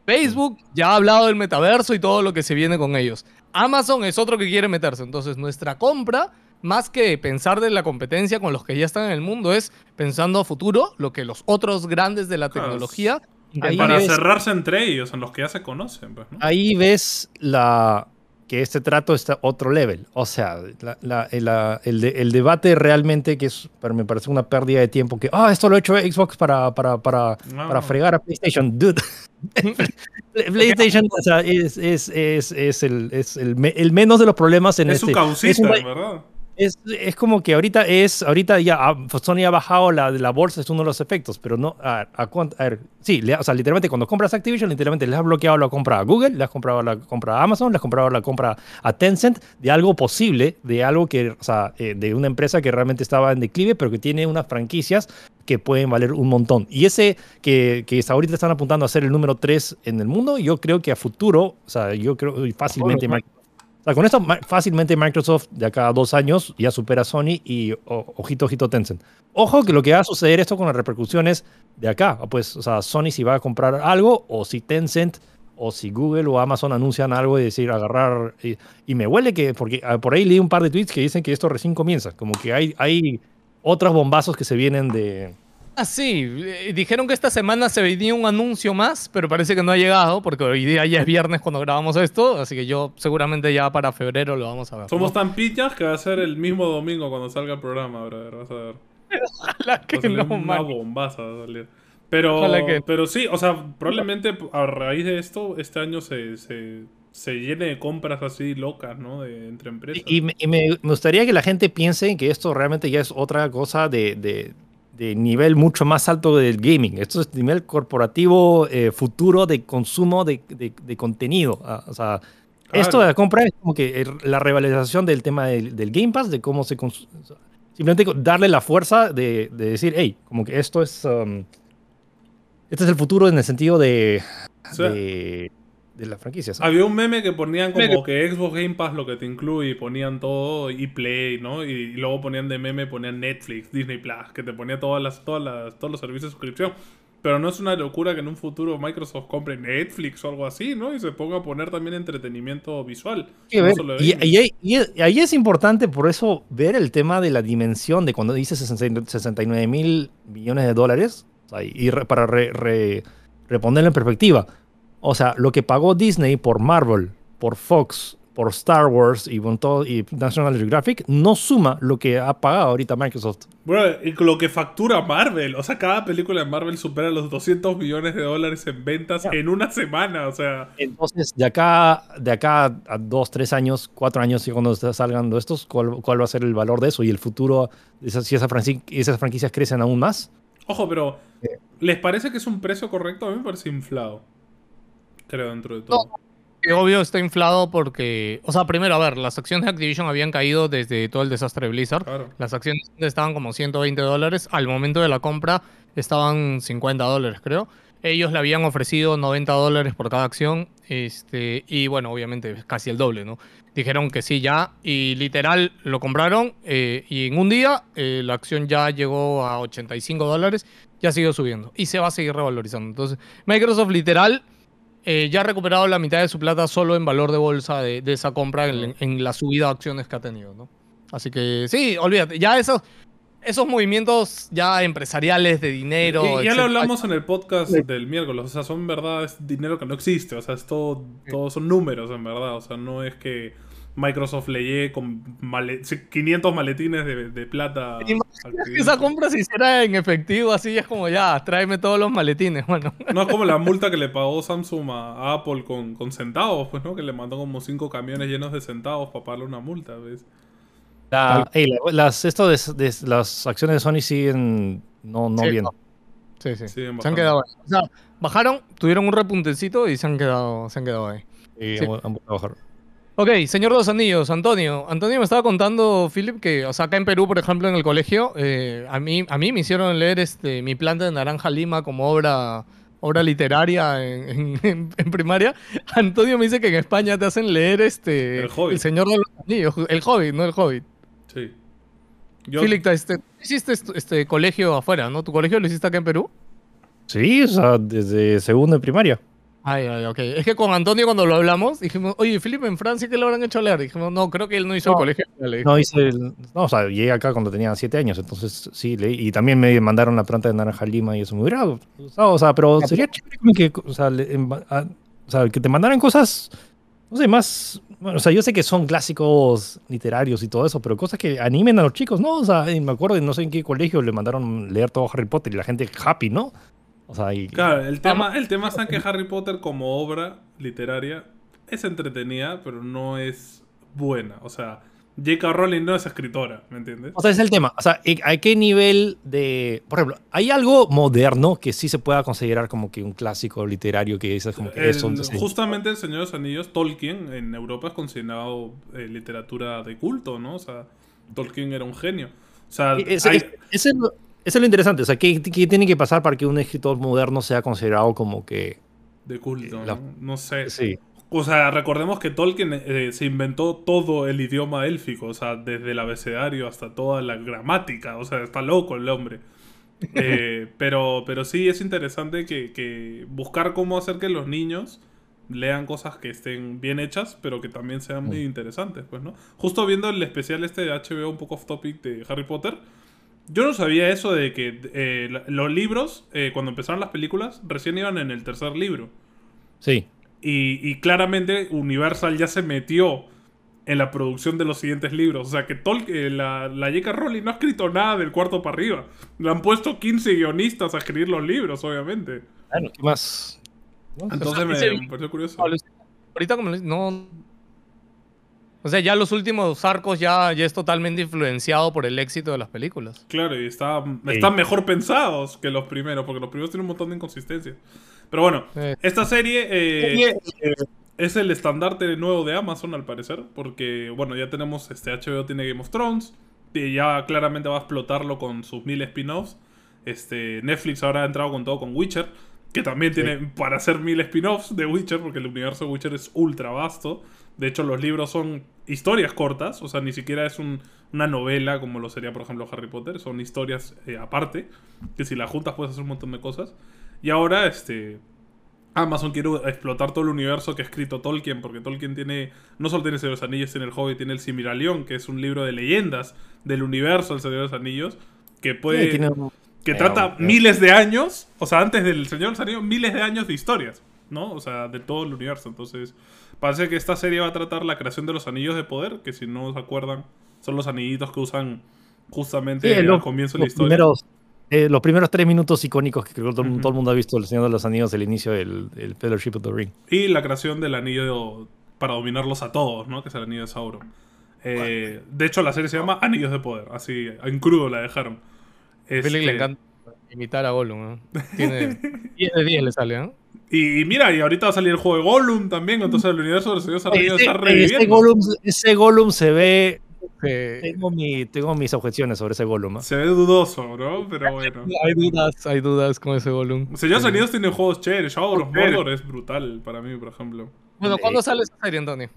Speaker 1: Facebook ya ha hablado del metaverso y todo lo que se viene con ellos. Amazon es otro que quiere meterse, entonces nuestra compra más que pensar de la competencia con los que ya están en el mundo, es pensando a futuro, lo que los otros grandes de la
Speaker 3: Claro,
Speaker 1: tecnología.
Speaker 3: Para
Speaker 1: intentan-
Speaker 2: ves-
Speaker 3: cerrarse entre ellos, en los que ya se conocen. Pues, ¿no?
Speaker 2: Ahí ves la que este trato está otro level. O sea, la- la- el, la- el de- el debate realmente que es, pero me parece una pérdida de tiempo que, ah, esto lo ha hecho Xbox para, para, para,
Speaker 3: No.
Speaker 2: para fregar a PlayStation. Dude. PlayStation o sea, es, es, es, es el, es el, me- el menos de los problemas en
Speaker 3: es
Speaker 2: este.
Speaker 3: su causista,
Speaker 2: un-
Speaker 3: en ¿verdad?
Speaker 2: Es, es como que ahorita es, ahorita ya ah, Sony ha bajado la, la bolsa, es uno de los efectos, pero no, a, a ver, sí, le- o sea, literalmente cuando compras Activision, literalmente les has bloqueado la compra a Google, le has comprado la compra a Amazon, le has comprado la compra a Tencent, de algo posible, de algo que, o sea, eh, de una empresa que realmente estaba en declive, pero que tiene unas franquicias que pueden valer un montón. Y ese que, que hasta ahorita están apuntando a ser el número 3 en el mundo, yo creo que a futuro, o sea, yo creo fácilmente... O sea, con esto fácilmente Microsoft de acá a dos años ya supera a Sony y ojito, ojito Tencent. Ojo que lo que va a suceder esto con las repercusiones de acá. Pues, o sea, Sony si va a comprar algo o si Tencent o si Google o Amazon anuncian algo y decir agarrar. Y, y me huele que, porque ah, por ahí leí un par de tweets que dicen que esto recién comienza. Como que hay, hay otros bombazos que se vienen de...
Speaker 1: Ah, sí. eh, Dijeron que esta semana se venía un anuncio más, pero parece que no ha llegado, porque hoy día ya es viernes cuando grabamos esto, así que yo seguramente ya para febrero lo vamos a ver.
Speaker 3: Somos
Speaker 1: ¿no?
Speaker 3: tan pillas que va a ser el mismo domingo cuando salga el programa, brother. Vas a ver.
Speaker 1: Ojalá
Speaker 3: Va
Speaker 1: que
Speaker 3: a
Speaker 1: no,
Speaker 3: una bombaza va a salir. Pero,
Speaker 1: Ojalá que-
Speaker 3: pero sí, o sea, probablemente a raíz de esto, este año se, se, se llene de compras así locas, ¿no? De, entre empresas.
Speaker 2: Y, y me, y me- me gustaría que la gente piense que esto realmente ya es otra cosa de, de- de nivel mucho más alto del gaming. Esto es nivel corporativo eh, futuro de consumo de, de- de contenido. Ah, o sea, esto de la compra es como que la revalorización del tema del, del Game Pass, de cómo se... cons- o sea, Simplemente darle la fuerza de, de decir, hey, como que esto es... um, este es el futuro en el sentido de,
Speaker 3: O sea,
Speaker 2: de, de las franquicias.
Speaker 3: Había un meme que ponían como
Speaker 1: Meme.
Speaker 3: que Xbox Game Pass lo que te incluye y ponían todo y Play, ¿no? Y, luego ponían de meme, ponían Netflix, Disney Plus, que te ponía todas las, todas las, todos los servicios de suscripción. Pero no es una locura que en un futuro Microsoft compre Netflix o algo así, ¿no? Y se ponga a poner también entretenimiento visual.
Speaker 2: Sí,
Speaker 3: no
Speaker 2: ver,
Speaker 3: solo
Speaker 2: y, y ahí- y ahí es importante por eso ver el tema de la dimensión de cuando dice 69 mil millones de dólares o sea, y re- para re- re- reponerlo en perspectiva. O sea, lo que pagó Disney por Marvel, por Fox, por Star Wars y, todo, y National Geographic no suma lo que ha pagado ahorita Microsoft.
Speaker 3: Bro, y con lo que factura Marvel. O sea, cada película de Marvel supera los 200 millones de dólares en ventas en una semana. O sea,
Speaker 2: Entonces, de acá, de acá a dos, tres años, cuatro años, y cuando salgan estos, ¿cuál, cuál va a ser el valor de eso? Y el futuro, si esas franquicias crecen aún más.
Speaker 3: ojo, pero ¿les parece que es un precio correcto? A mí me parece inflado. Creo, dentro de todo.
Speaker 1: Que obvio está inflado porque, o sea, primero, a ver, las acciones de Activision habían caído desde todo el desastre de Blizzard.
Speaker 3: Claro.
Speaker 1: Las acciones estaban como 120 dólares. Al momento de la compra estaban 50 dólares, creo. Ellos le habían ofrecido 90 dólares por cada acción. Este, y bueno, obviamente casi el doble, ¿no? Dijeron que sí ya. Y literal lo compraron. eh, y en un día eh, la acción ya llegó a 85 dólares. Ya siguió subiendo. Y se va a seguir revalorizando. Entonces, Microsoft literal eh, ya ha recuperado la mitad de su plata solo en valor de bolsa de, de esa compra en, en la subida de acciones que ha tenido, ¿no? Así que sí, olvídate, ya esos, esos movimientos ya empresariales de dinero.
Speaker 3: Y ya lo hablamos en el podcast del miércoles. O sea, son verdad es dinero que no existe. O sea, es todo, todo son números en verdad. O sea, no es que Microsoft le llegue con male- 500 maletines de, de plata.
Speaker 1: que esa compra se hiciera en efectivo, así es como ya, tráeme todos los maletines, bueno.
Speaker 3: No es como la multa que le pagó Samsung a, Apple con, con centavos, pues, ¿no? Que le mandó como cinco camiones llenos de centavos para pagarle una multa, ¿ves?
Speaker 2: La- las, esto de, de- las acciones de Sony siguen no, no
Speaker 1: Sí,
Speaker 2: bien.
Speaker 1: no. Sí, sí. Se han quedado ahí. O sea, bajaron, tuvieron un repuntecito y se han quedado, se han quedado ahí.
Speaker 2: Y
Speaker 1: Sí.
Speaker 2: han- han vuelto a bajar.
Speaker 1: Ok, señor de los anillos, Antonio. Antonio me estaba contando, Philip, que, o sea, acá en Perú, por ejemplo, en el colegio, eh, a, mí, a mí me hicieron leer este, Mi planta de naranja lima como obra, obra literaria en, en- en primaria. Antonio me dice que en España te hacen leer este,
Speaker 3: El Hobbit.
Speaker 1: Señor de los Anillos, el Hobbit, no el Hobbit.
Speaker 3: Sí. Yo,
Speaker 1: Philip, este, hiciste est- este colegio afuera, ¿no? ¿Tu colegio lo hiciste acá en Perú?
Speaker 2: Sí, o sea, desde segundo de primaria.
Speaker 1: Ay, ay, ok. Es que con Antonio cuando lo hablamos, dijimos, oye, Philip, en Francia, ¿qué le habrán hecho leer? Dijimos, no, creo que él no hizo el colegio. Le.
Speaker 2: No hice el- no, o sea, llegué acá cuando tenía siete años, entonces sí, leí. Y también me mandaron la planta de naranja lima y eso me hubiera gustado, o sea, pero sería chévere que, o sea, le- en- a- o sea, que te mandaran cosas, no sé, más, bueno, o sea, yo sé que son clásicos literarios y todo eso, pero cosas que animen a los chicos, ¿no? O sea, me acuerdo no sé en qué colegio le mandaron leer todo Harry Potter y la gente happy, ¿no? O sea, y...
Speaker 3: Claro, el tema, el tema está en que Harry Potter como obra literaria es entretenida, pero no es buena. O sea, J.K. Rowling no es escritora, ¿me entiendes?
Speaker 2: O sea, es el tema. O sea, ¿a qué nivel de. Por ejemplo, ¿hay algo moderno que sí se pueda considerar como que un clásico literario que dices como que
Speaker 3: El-
Speaker 2: eso?
Speaker 3: justamente El Señor de los Anillos, Tolkien, en Europa es considerado eh, literatura de culto, ¿no? O sea, Tolkien era un genio. O sea,
Speaker 2: Es-
Speaker 3: hay-
Speaker 2: es- es eso es lo interesante. O sea, ¿qué, qué tiene que pasar para que un escritor moderno sea considerado como que.
Speaker 3: de culto,
Speaker 2: la-
Speaker 3: ¿no? Sé.
Speaker 2: Sí.
Speaker 3: O sea, recordemos que Tolkien eh, se inventó todo el idioma élfico, o sea, desde el abecedario hasta toda la gramática, o sea, está loco el hombre. Eh, pero, pero sí es interesante que, que buscar cómo hacer que los niños lean cosas que estén bien hechas, pero que también sean muy interesantes, pues, ¿no? Justo viendo el especial este de HBO, un poco off topic de Harry Potter, yo no sabía eso de que eh, los libros, eh, cuando empezaron las películas, recién iban en el tercer libro.
Speaker 2: Sí.
Speaker 3: Y, y claramente Universal ya se metió en la producción de los siguientes libros. O sea que Tolkien, la, la J.K. Rowling no ha escrito nada del cuarto para arriba. Le han puesto 15 guionistas a escribir los libros, obviamente.
Speaker 2: Bueno, ¿qué más?
Speaker 3: Entonces me,
Speaker 1: ese-
Speaker 3: me pareció curioso.
Speaker 1: Ahorita como no... O sea, ya los últimos arcos ya, ya es totalmente influenciado por el éxito de las películas.
Speaker 3: Claro, y está, están mejor pensados que los primeros, porque los primeros tienen un montón de inconsistencias. Pero bueno,
Speaker 1: Eh.
Speaker 3: esta serie eh, es el estandarte nuevo de Amazon, al parecer, porque, bueno, ya tenemos, este HBO tiene Game of Thrones, y ya claramente va a explotarlo con sus mil spin-offs. Este, Netflix ahora ha entrado con todo con Witcher, que también tiene para hacer mil spin-offs de Witcher, porque el universo de Witcher es ultra vasto. De hecho, los libros son historias cortas, o sea, ni siquiera es un- una novela como lo sería, por ejemplo, Harry Potter, son historias eh, aparte, que si las juntas puedes hacer un montón de cosas. Y ahora, este, Amazon quiere explotar todo el universo que ha escrito Tolkien, porque Tolkien tiene, no solo tiene el Señor de los Anillos, tiene el Hobbit, tiene el Similalión, que es un libro de leyendas del universo del Señor de los Anillos, que puede...
Speaker 2: Sí, tiene un-
Speaker 3: que
Speaker 2: Eh,
Speaker 3: trata miles de años, o sea, antes del Señor de los Anillos, miles de años de historias, ¿no? O sea, de todo el universo. Entonces, parece que esta serie va a tratar la creación de los anillos de poder, que si no se acuerdan, son los anillitos que usan justamente
Speaker 2: Sí,
Speaker 3: al
Speaker 2: lo-
Speaker 3: comienzo de la
Speaker 2: los
Speaker 3: historia.
Speaker 2: primeros, eh, los primeros tres minutos icónicos que creo que todo, el mundo ha visto El Señor de los Anillos, el inicio del, del Fellowship of the Ring.
Speaker 3: Y la creación del anillo para dominarlos a todos, ¿no? Que es el anillo de Sauron. Eh, de hecho, la serie se llama Anillos de Poder, así en crudo la dejaron.
Speaker 1: A Philip le
Speaker 3: Este,
Speaker 1: encanta imitar a Gollum, ¿no? Tiene 10 de 10 le sale, ¿no?
Speaker 3: Y, y mira, y ahorita va a salir el juego de Gollum también, entonces el universo de los Señores Anillos está
Speaker 2: ese
Speaker 3: reviviendo.
Speaker 2: Gollum, ese Gollum se ve.
Speaker 1: Que
Speaker 2: Tengo, mi, tengo mis objeciones sobre ese Gollum.
Speaker 3: Se ve dudoso, ¿no? Pero bueno.
Speaker 1: hay dudas, hay dudas con ese Gollum.
Speaker 3: Señores Anillos tiene juegos chéveres. Shadow of Mordor es brutal para mí, por ejemplo.
Speaker 1: Bueno, ¿cuándo sale esa serie, Antonio?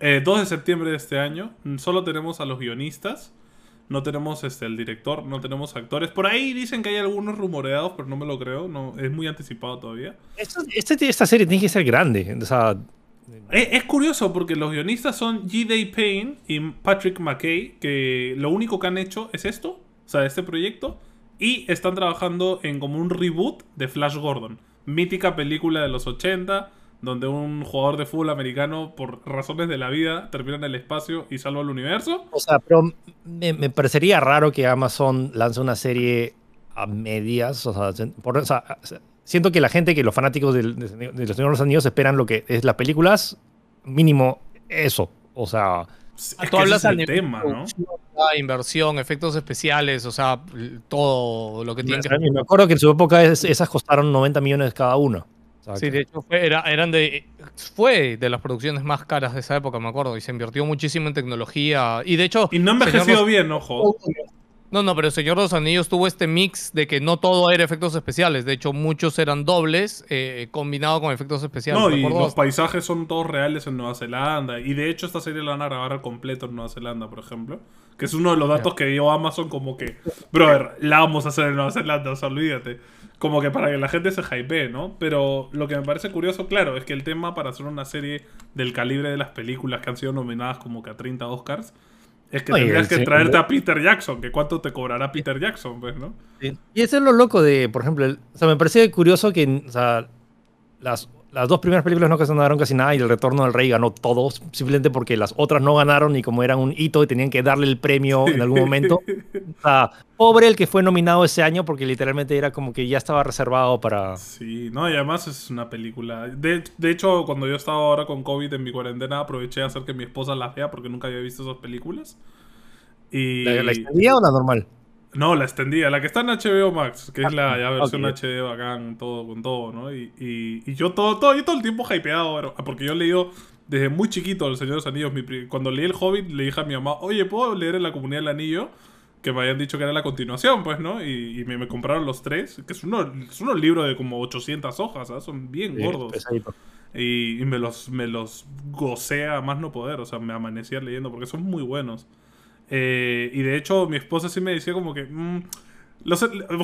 Speaker 3: Eh, 2 de septiembre de este año. Solo tenemos a los guionistas. No tenemos este, el director, no tenemos actores. Por ahí dicen que hay algunos rumoreados, pero no me lo creo. No, es muy anticipado todavía.
Speaker 2: Esto- este- esta serie tiene que ser grande. O sea,
Speaker 3: Es, es curioso porque los guionistas son G. Payne y Patrick McKay, que lo único que han hecho es esto, o sea, este proyecto, y están trabajando en como un reboot de Flash Gordon, mítica película de los 80, donde un jugador de fútbol americano, por razones de la vida, termina en el espacio y salva al universo.
Speaker 2: o sea, pero me, me parecería raro que Amazon lance una serie a medias. O sea, por- o sea, siento que la gente, que los fanáticos del- de, de Los Señores de los Anillos esperan lo que es las películas, mínimo eso. O sea,
Speaker 3: Es
Speaker 1: Tú
Speaker 3: que ese
Speaker 1: hablas al
Speaker 3: tema,
Speaker 1: de
Speaker 3: ¿no?
Speaker 1: ah, inversión, efectos especiales, o sea, todo lo que tienen que...
Speaker 2: me acuerdo que en su época es- esas costaron 90 millones cada una.
Speaker 1: Sí, de hecho fue, era, eran de, fue de las producciones más caras de esa época, me acuerdo, y se invirtió muchísimo en tecnología. Y de hecho...
Speaker 3: Y no envejeció bien, ojo.
Speaker 1: No, no, pero el Señor de los Anillos tuvo este mix de que no todo era efectos especiales. De hecho, muchos eran dobles eh, combinado con efectos especiales.
Speaker 3: No, y los paisajes son todos reales en Nueva Zelanda. Y de hecho, esta serie la van a grabar al completo en Nueva Zelanda, por ejemplo. Que es uno de los datos que dio Amazon como que, brother, la vamos a hacer en Nueva Zelanda, o sea, olvídate. Como que para que la gente se hypee, ¿no? Pero lo que me parece curioso, claro, es que el tema para hacer una serie del calibre de las películas que han sido nominadas como que a 30 Oscars, es que tendrías que traerte a Peter Jackson, que cuánto te cobrará Peter Jackson, pues, ¿no?
Speaker 2: Y eso es lo loco de, por ejemplo, o sea, me parece curioso que, o sea, las las dos primeras películas no ganaron casi nada y El Retorno del Rey ganó todos, simplemente porque las otras no ganaron y como eran un hito y tenían que darle el premio en algún momento. O sea, pobre el que fue nominado ese año porque literalmente era como que ya estaba reservado para...
Speaker 3: Sí, no, y además es una película... De, hecho, cuando yo estaba ahora con COVID en mi cuarentena, aproveché a hacer que mi esposa la vea porque nunca había visto esas películas. Y...
Speaker 2: ¿La, la o la normal?
Speaker 3: No, la extendida, la que está en HBO Max, que es la ya versión HD bacán, todo con todo, ¿no? Y, y, yo todo, todo, yo todo el tiempo hypeado, porque yo he leído desde muy chiquito El Señor de los Anillos. cuando leí El Hobbit, le dije a mi mamá, oye, ¿puedo leer en la Comunidad del Anillo? Que me habían dicho que era la continuación, pues, ¿no? Y, me, compraron los tres, que es, uno, es unos libros de como 800 hojas, ¿sabes? Son bien gordos. Y, y, me, los, me los gocé a más no poder, o sea, me amanecía leyendo, porque son muy buenos. Eh, y de hecho, mi esposa sí me decía como que... Mm,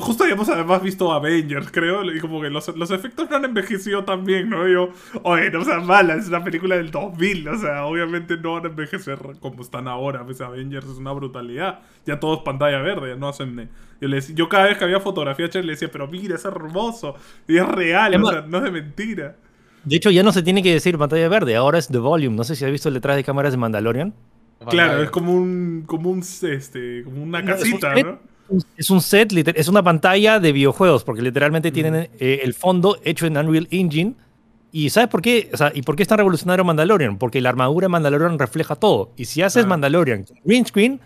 Speaker 3: justo habíamos además visto Avengers, creo, y como que los, efectos no han envejecido tan bien, ¿no? Y yo, oye, no seas mala, es una película del 2000, o sea, obviamente no van a envejecer como están ahora, pues Avengers es una brutalidad, ya todo es pantalla verde, ya no hacen... Yo, le yo cada vez que había fotografía le decía, pero mira, es hermoso, y es real, o sea, no es de mentira.
Speaker 2: De hecho, ya no se tiene que decir pantalla verde, ahora es The Volume, no sé si has visto el detrás de cámaras de Mandalorian.
Speaker 3: Claro, es como un, como un, este, como una casita, ¿no?
Speaker 2: Es un set, es una pantalla de videojuegos, porque literalmente tienen eh, el fondo hecho en Unreal Engine. ¿Y sabes por qué? O sea, ¿y por qué es tan revolucionario Mandalorian? Porque la armadura de Mandalorian refleja todo. Y si haces Mandalorian green screen,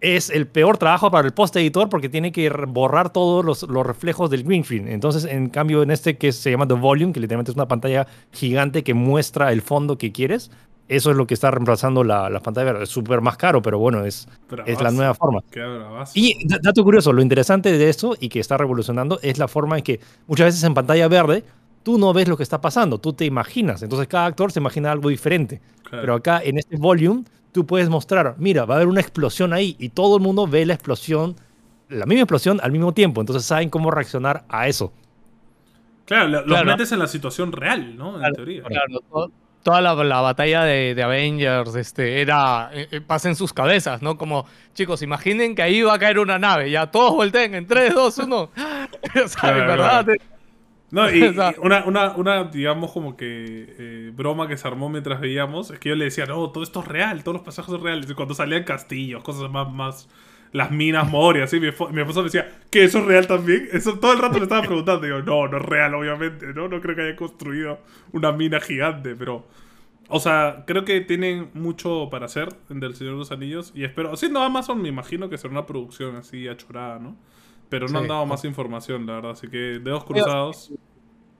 Speaker 2: es el peor trabajo para el post editor porque tiene que borrar todos los, los, reflejos del green screen. Entonces, en cambio, en este que se llama The Volume, que literalmente es una pantalla gigante que muestra el fondo que quieres, eso es lo que está reemplazando la, la pantalla verde. Es súper más caro, pero bueno, es, es la nueva forma. Y dato curioso, lo interesante de esto y que está revolucionando es la forma en que muchas veces en pantalla verde tú no ves lo que está pasando, tú te imaginas. Entonces cada actor se imagina algo diferente. Pero acá en este volume tú puedes mostrar, mira, va a haber una explosión ahí y todo el mundo ve la explosión, la misma explosión al mismo tiempo. Entonces saben cómo reaccionar a eso.
Speaker 3: Claro, los metes en la situación real, ¿no? En teoría. Claro,
Speaker 1: toda la, batalla de, Avengers este, era, eh, eh, pasa en sus cabezas, ¿no? Como, chicos, imaginen que ahí va a caer una nave, ya todos volteen en 3, 2, 1. o sea, verdad.
Speaker 3: No, y, una, una, una, digamos, como que eh, broma que se armó mientras veíamos, es que yo le decía, no, todo esto es real, todos los pasajes son reales. Y cuando salían castillos, cosas más, más las minas Moria, así, mi, mi esposa me decía, ¿que eso es real también? Eso todo el rato me estaba preguntando. Digo, no, no es real, obviamente, ¿no? No creo que haya construido una mina gigante, pero... O sea, creo que tienen mucho para hacer en Del Señor de los Anillos y espero... Siendo Amazon, me imagino que será una producción así achorada, ¿no? Pero no han dado más información, la verdad, así que dedos cruzados.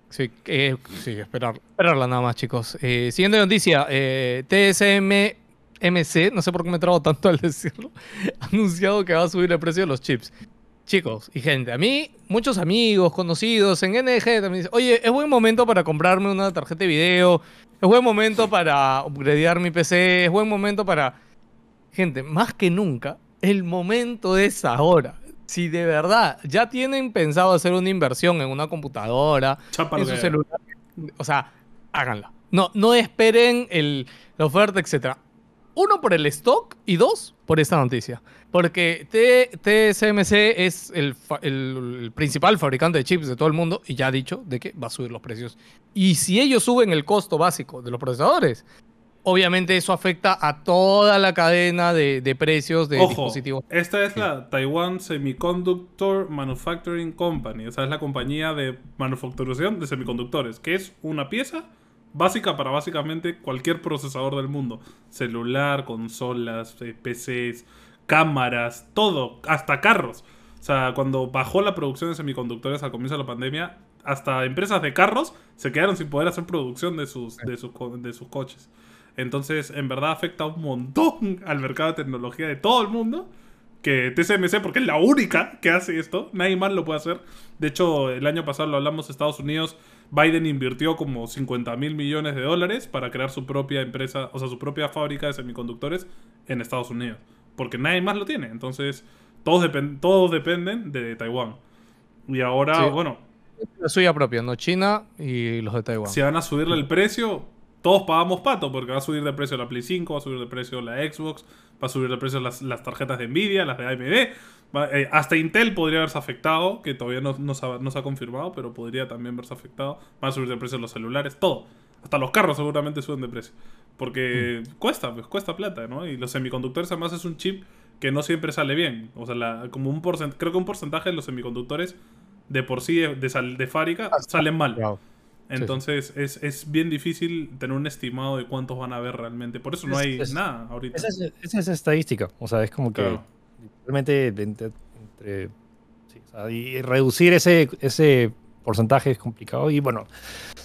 Speaker 1: Sí, eh, sí esperar, esperarla nada más, chicos. Eh, siguiente noticia, eh, TSM MC, no sé por qué me trago tanto al decirlo, ha anunciado que va a subir el precio de los chips. Chicos y gente, a mí, muchos amigos, conocidos en NG también dicen, oye, es buen momento para comprarme una tarjeta de video, es buen momento para upgradear mi PC, es buen momento para... Gente, más que nunca, el momento es ahora. Si de verdad ya tienen pensado hacer una inversión en una computadora, en su celular, o sea, háganla. No, no esperen el, la oferta, etcétera uno, por el stock y dos, por esta noticia. Porque TSMC es el, principal fabricante de chips de todo el mundo y ya ha dicho de que va a subir los precios. Y si ellos suben el costo básico de los procesadores, obviamente eso afecta a toda la cadena de, precios de dispositivos.
Speaker 3: Esta es la Taiwan Semiconductor Manufacturing Company. O sea, es la compañía de manufacturación de semiconductores, que es una pieza básica para básicamente cualquier procesador del mundo. Celular, consolas, eh, PCs, cámaras, todo, hasta carros. O sea, cuando bajó la producción de semiconductores al comienzo de la pandemia, hasta empresas de carros se quedaron sin poder hacer producción de sus, de sus, de sus coches. Entonces, en verdad afecta un montón al mercado de tecnología de todo el mundo. Que TSMC, porque es la única que hace esto, nadie más lo puede hacer. De hecho, el año pasado lo hablamos, Estados Unidos, Biden invirtió como 50 mil millones de dólares para crear su propia empresa, o sea, su propia fábrica de semiconductores en Estados Unidos. Porque nadie más lo tiene. Entonces, todos, todos dependen de Taiwán. Y ahora,
Speaker 1: Sí.
Speaker 3: bueno,
Speaker 1: La suya propia, ¿no? China y los de Taiwán.
Speaker 3: si van a subirle el precio, todos pagamos pato, porque va a subir de precio la Play 5, va a subir de precio la Xbox, va a subir de precio las, las tarjetas de Nvidia, las de AMD. va- eh, hasta Intel podría haberse afectado, que todavía no, no se ha, no se ha confirmado, pero podría también verse afectado. Van a subir de precio los celulares, todo. Hasta los carros seguramente suben de precio. Porque cuesta, pues cuesta plata, ¿no? Y los semiconductores además es un chip que no siempre sale bien. O sea, la- como un porcent creo que un porcentaje de los semiconductores de por sí de, de, sal- de fábrica salen mal.
Speaker 1: Wow.
Speaker 3: Entonces Es, es bien difícil tener un estimado de cuántos van a haber realmente. Por eso no hay
Speaker 2: es-
Speaker 3: nada ahorita.
Speaker 2: Esa es, estadística. O sea, es como que
Speaker 3: Claro.
Speaker 2: realmente entre, entre- sí, o sea, y reducir ese, ese porcentaje es complicado. Y bueno,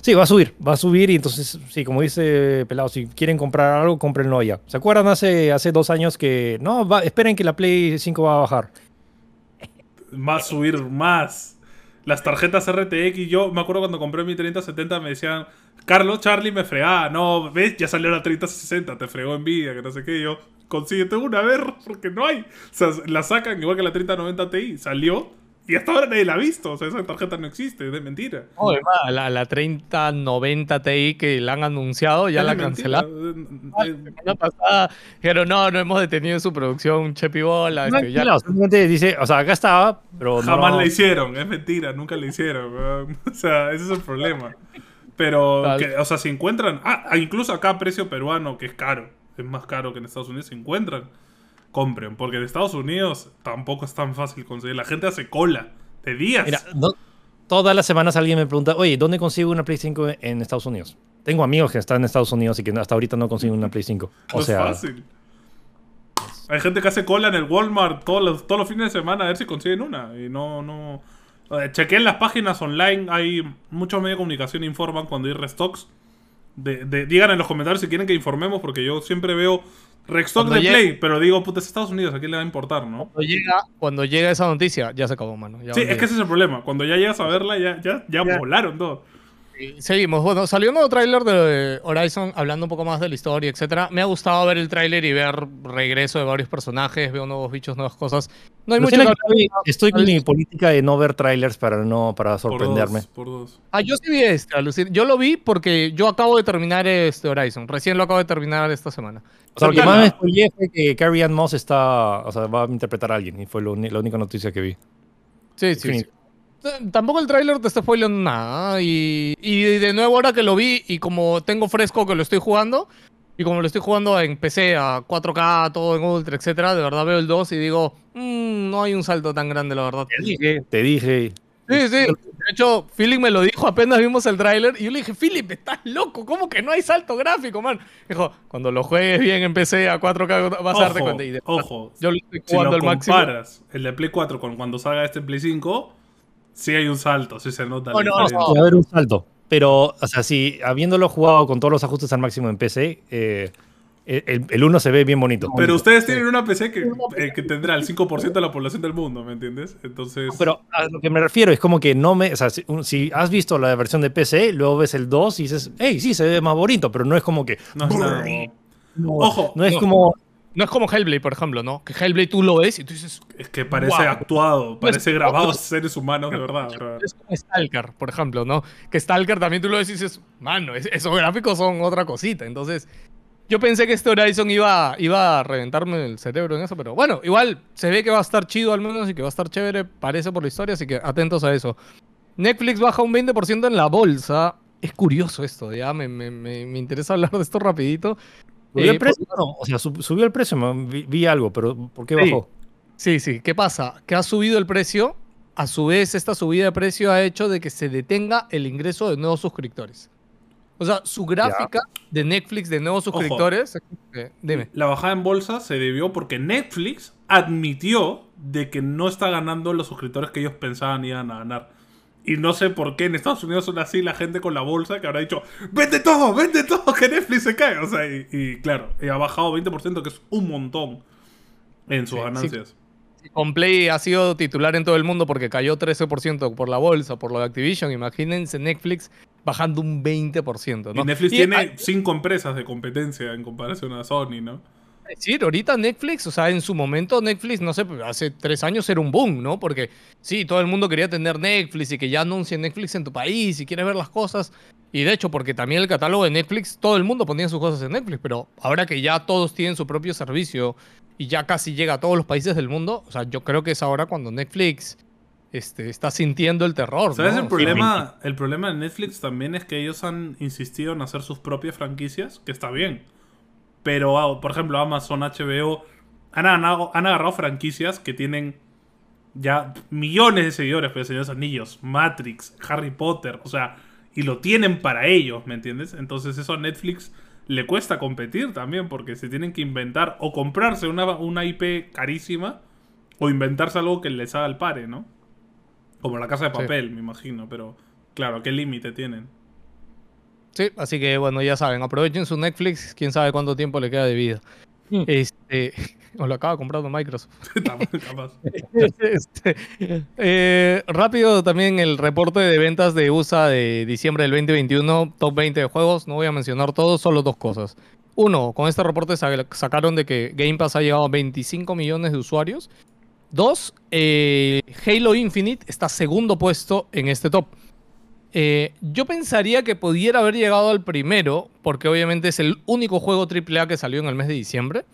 Speaker 2: sí, va a subir, va a subir. Y entonces, sí, como dice Pelado, si quieren comprar algo, cómprenlo ya. ¿Se acuerdan hace, hace dos años que no, va- esperen que la Play 5 va a bajar?
Speaker 3: Va a subir más. Las tarjetas RTX, yo me acuerdo cuando compré mi 3070 me decían, Carlos, Charlie me fregaba. No, ves, ya salió la 3060, te fregó Nvidia, que no sé qué. Yo, consíguete una, a ver, porque no hay. O sea, la sacan igual que la 3090 Ti, salió y hasta ahora nadie la ha visto. O sea, esa tarjeta no existe, es de mentira.
Speaker 1: No, es más, la, la 3090 Ti que la han anunciado, ya
Speaker 3: Es
Speaker 1: la cancelaron.
Speaker 3: Eh,
Speaker 1: La semana pasada dijeron, no, no hemos detenido su producción, Chepi Bola.
Speaker 2: No,
Speaker 1: este, ya-
Speaker 2: claro, simplemente dice, o sea, acá estaba, pero
Speaker 3: Jamás
Speaker 2: no,
Speaker 3: la hicieron, es mentira, nunca la hicieron. O sea, ese es el problema. Pero, que, o sea, si encuentran. Ah, incluso acá a precio peruano, que es caro, es más caro que en Estados Unidos, si encuentran, compren. Porque en Estados Unidos tampoco es tan fácil conseguir. La gente hace cola de días.
Speaker 2: Mira, no- todas las semanas alguien me pregunta, oye, ¿dónde consigo una Play 5 en Estados Unidos? Tengo amigos que están en Estados Unidos y que hasta ahorita no consiguen una Play 5.
Speaker 3: no
Speaker 2: O sea,
Speaker 3: es fácil. Hay gente que hace cola en el Walmart todos los, todos los fines de semana a ver si consiguen una. Y no, no. Chequeen las páginas online. Hay muchos medios de comunicación informan cuando hay restocks. De, de- digan en los comentarios si quieren que informemos, porque yo siempre veo restock
Speaker 1: Cuando
Speaker 3: de Play, pero digo, puta, es Estados Unidos, ¿a quién le va a importar, no?
Speaker 1: Cuando llega, cuando llega esa noticia, ya se acabó, mano. Ya
Speaker 3: Sí, es que ese es el problema. Cuando ya llegas a verla, ya, ya, ya,
Speaker 2: Ya.
Speaker 3: volaron todo.
Speaker 1: Seguimos. Bueno, salió un nuevo tráiler de Horizon hablando un poco más de la historia, etcétera. Me ha gustado ver el tráiler y ver regreso de varios personajes, veo nuevos bichos, nuevas cosas. No hay mucho que
Speaker 2: estoy con mi política de no ver trailers para no para
Speaker 3: Por
Speaker 2: sorprenderme.
Speaker 3: dos, por dos.
Speaker 1: Ah, yo sí vi este, alucin- Yo lo vi porque yo acabo de terminar este Horizon. Recién lo acabo de terminar esta semana.
Speaker 2: O sea, lo que más me spoileé fue que Carrie Ann Moss está, o sea, va a interpretar a alguien y fue lo la única noticia que vi.
Speaker 1: Sí, sí, sí. Eh, Tampoco el tráiler te está spoileando nada. Y, y de nuevo ahora que lo vi y como tengo fresco que lo estoy jugando, y como lo estoy jugando en PC a 4K, todo en Ultra, etcétera, de verdad veo el 2 y digo, "Mm, no hay un salto tan grande, la verdad.
Speaker 2: Te dije, te dije.
Speaker 1: Sí, sí. De hecho, Philip me lo dijo apenas vimos el tráiler y yo le dije, Philip, estás loco, ¿cómo que no hay salto gráfico, man? Dijo, cuando lo juegues bien en PC a 4K vas a darte
Speaker 3: Ojo,
Speaker 1: cuenta. Y de verdad,
Speaker 3: ojo.
Speaker 1: Yo lo estoy
Speaker 3: Si
Speaker 1: jugando
Speaker 3: lo
Speaker 1: al máximo.
Speaker 3: comparas el de Play 4 con cuando salga este Play 5, sí hay un salto, sí se nota.
Speaker 1: No, no, no.
Speaker 2: A haber un salto. Pero, o sea, si habiéndolo jugado con todos los ajustes al máximo en PC, eh, el, el uno se ve bien bonito.
Speaker 3: Pero ustedes tienen una PC que, eh, que tendrá el 5% de la población del mundo, ¿me entiendes? Entonces.
Speaker 2: Pero a lo que me refiero es como que no me. O sea, si, un- si has visto la versión de PC, luego ves el 2 y dices, hey, sí, se ve más bonito, pero no es como que.
Speaker 3: no es nada.
Speaker 2: No,
Speaker 3: Ojo,
Speaker 2: no es
Speaker 1: no.
Speaker 2: como.
Speaker 1: No es como Hellblade, por ejemplo, ¿no? Que Hellblade tú lo ves y tú dices,
Speaker 3: Es que parece
Speaker 1: Wow.
Speaker 3: actuado, parece
Speaker 1: Pues,
Speaker 3: grabado seres humanos, de verdad.
Speaker 1: es como Stalker, por ejemplo, ¿no? Que Stalker también tú lo ves y dices, mano, es- esos gráficos son otra cosita. Entonces, yo pensé que este Horizon iba, iba a reventarme el cerebro en eso, pero bueno, igual se ve que va a estar chido al menos y que va a estar chévere, parece por la historia, así que atentos a eso. Netflix baja un 20% en la bolsa. Es curioso esto, ya me, me- me- me interesa hablar de esto rapidito.
Speaker 2: ¿Subió
Speaker 1: Eh,
Speaker 2: el precio? No, o sea, sub- subió el precio, vi, vi algo, pero ¿por qué bajó?
Speaker 1: Sí, sí. ¿Qué pasa? Que ha subido el precio. A su vez, esta subida de precio ha hecho de que se detenga el ingreso de nuevos suscriptores. O sea, su gráfica de Netflix de nuevos suscriptores. eh, dime.
Speaker 3: La bajada en bolsa se debió porque Netflix admitió de que no está ganando los suscriptores que ellos pensaban iban a ganar. Y no sé por qué en Estados Unidos son así la gente con la bolsa que habrá dicho, vende todo, vende todo, que Netflix se cae. O sea, y, claro, y ha bajado 20%, que es un montón en sus ganancias.
Speaker 1: Con Play ha sido titular en todo el mundo porque cayó 13% por la bolsa, por lo de Activision. Imagínense Netflix bajando un 20%. ¿no?
Speaker 3: Y Netflix tiene cinco empresas de competencia en comparación a Sony, ¿no?
Speaker 1: Sí, ahorita Netflix, o sea, en su momento Netflix, no sé, hace tres años era un boom, ¿no? Porque sí, todo el mundo quería tener Netflix y que ya anuncie Netflix en tu país y quieres ver las cosas. Y de hecho, porque también el catálogo de Netflix, todo el mundo ponía sus cosas en Netflix, pero ahora que ya todos tienen su propio servicio y ya casi llega a todos los países del mundo, o sea, yo creo que es ahora cuando Netflix este, está sintiendo el terror.
Speaker 3: ¿Sabes? El, problema, el problema de Netflix también es que ellos han insistido en hacer sus propias franquicias, que está bien. Pero, ah, por ejemplo, Amazon, HBO, han, han agarrado franquicias que tienen ya millones de seguidores, pero señores anillos, Matrix, Harry Potter, o sea, y lo tienen para ellos, ¿me entiendes? Entonces eso a Netflix le cuesta competir también porque se tienen que inventar o comprarse una, una IP carísima o inventarse algo que les haga el pare, ¿no? Como la casa de papel, me imagino, pero claro, ¿qué límite tienen?
Speaker 1: Sí, así que bueno, ya saben, aprovechen su Netflix, quién sabe cuánto tiempo le queda de vida. Mm. Este, o lo acaba comprando Microsoft. este, eh, rápido también el reporte de ventas de USA de diciembre del 2021, top 20 de juegos. No voy a mencionar todos, solo dos cosas. Uno, con este reporte sacaron de que Game Pass ha llegado a 25 millones de usuarios. Dos, eh, Halo Infinite está segundo puesto en este top. Eh, yo pensaría que pudiera haber llegado al primero, porque obviamente es el único juego AAA que salió en el mes de diciembre.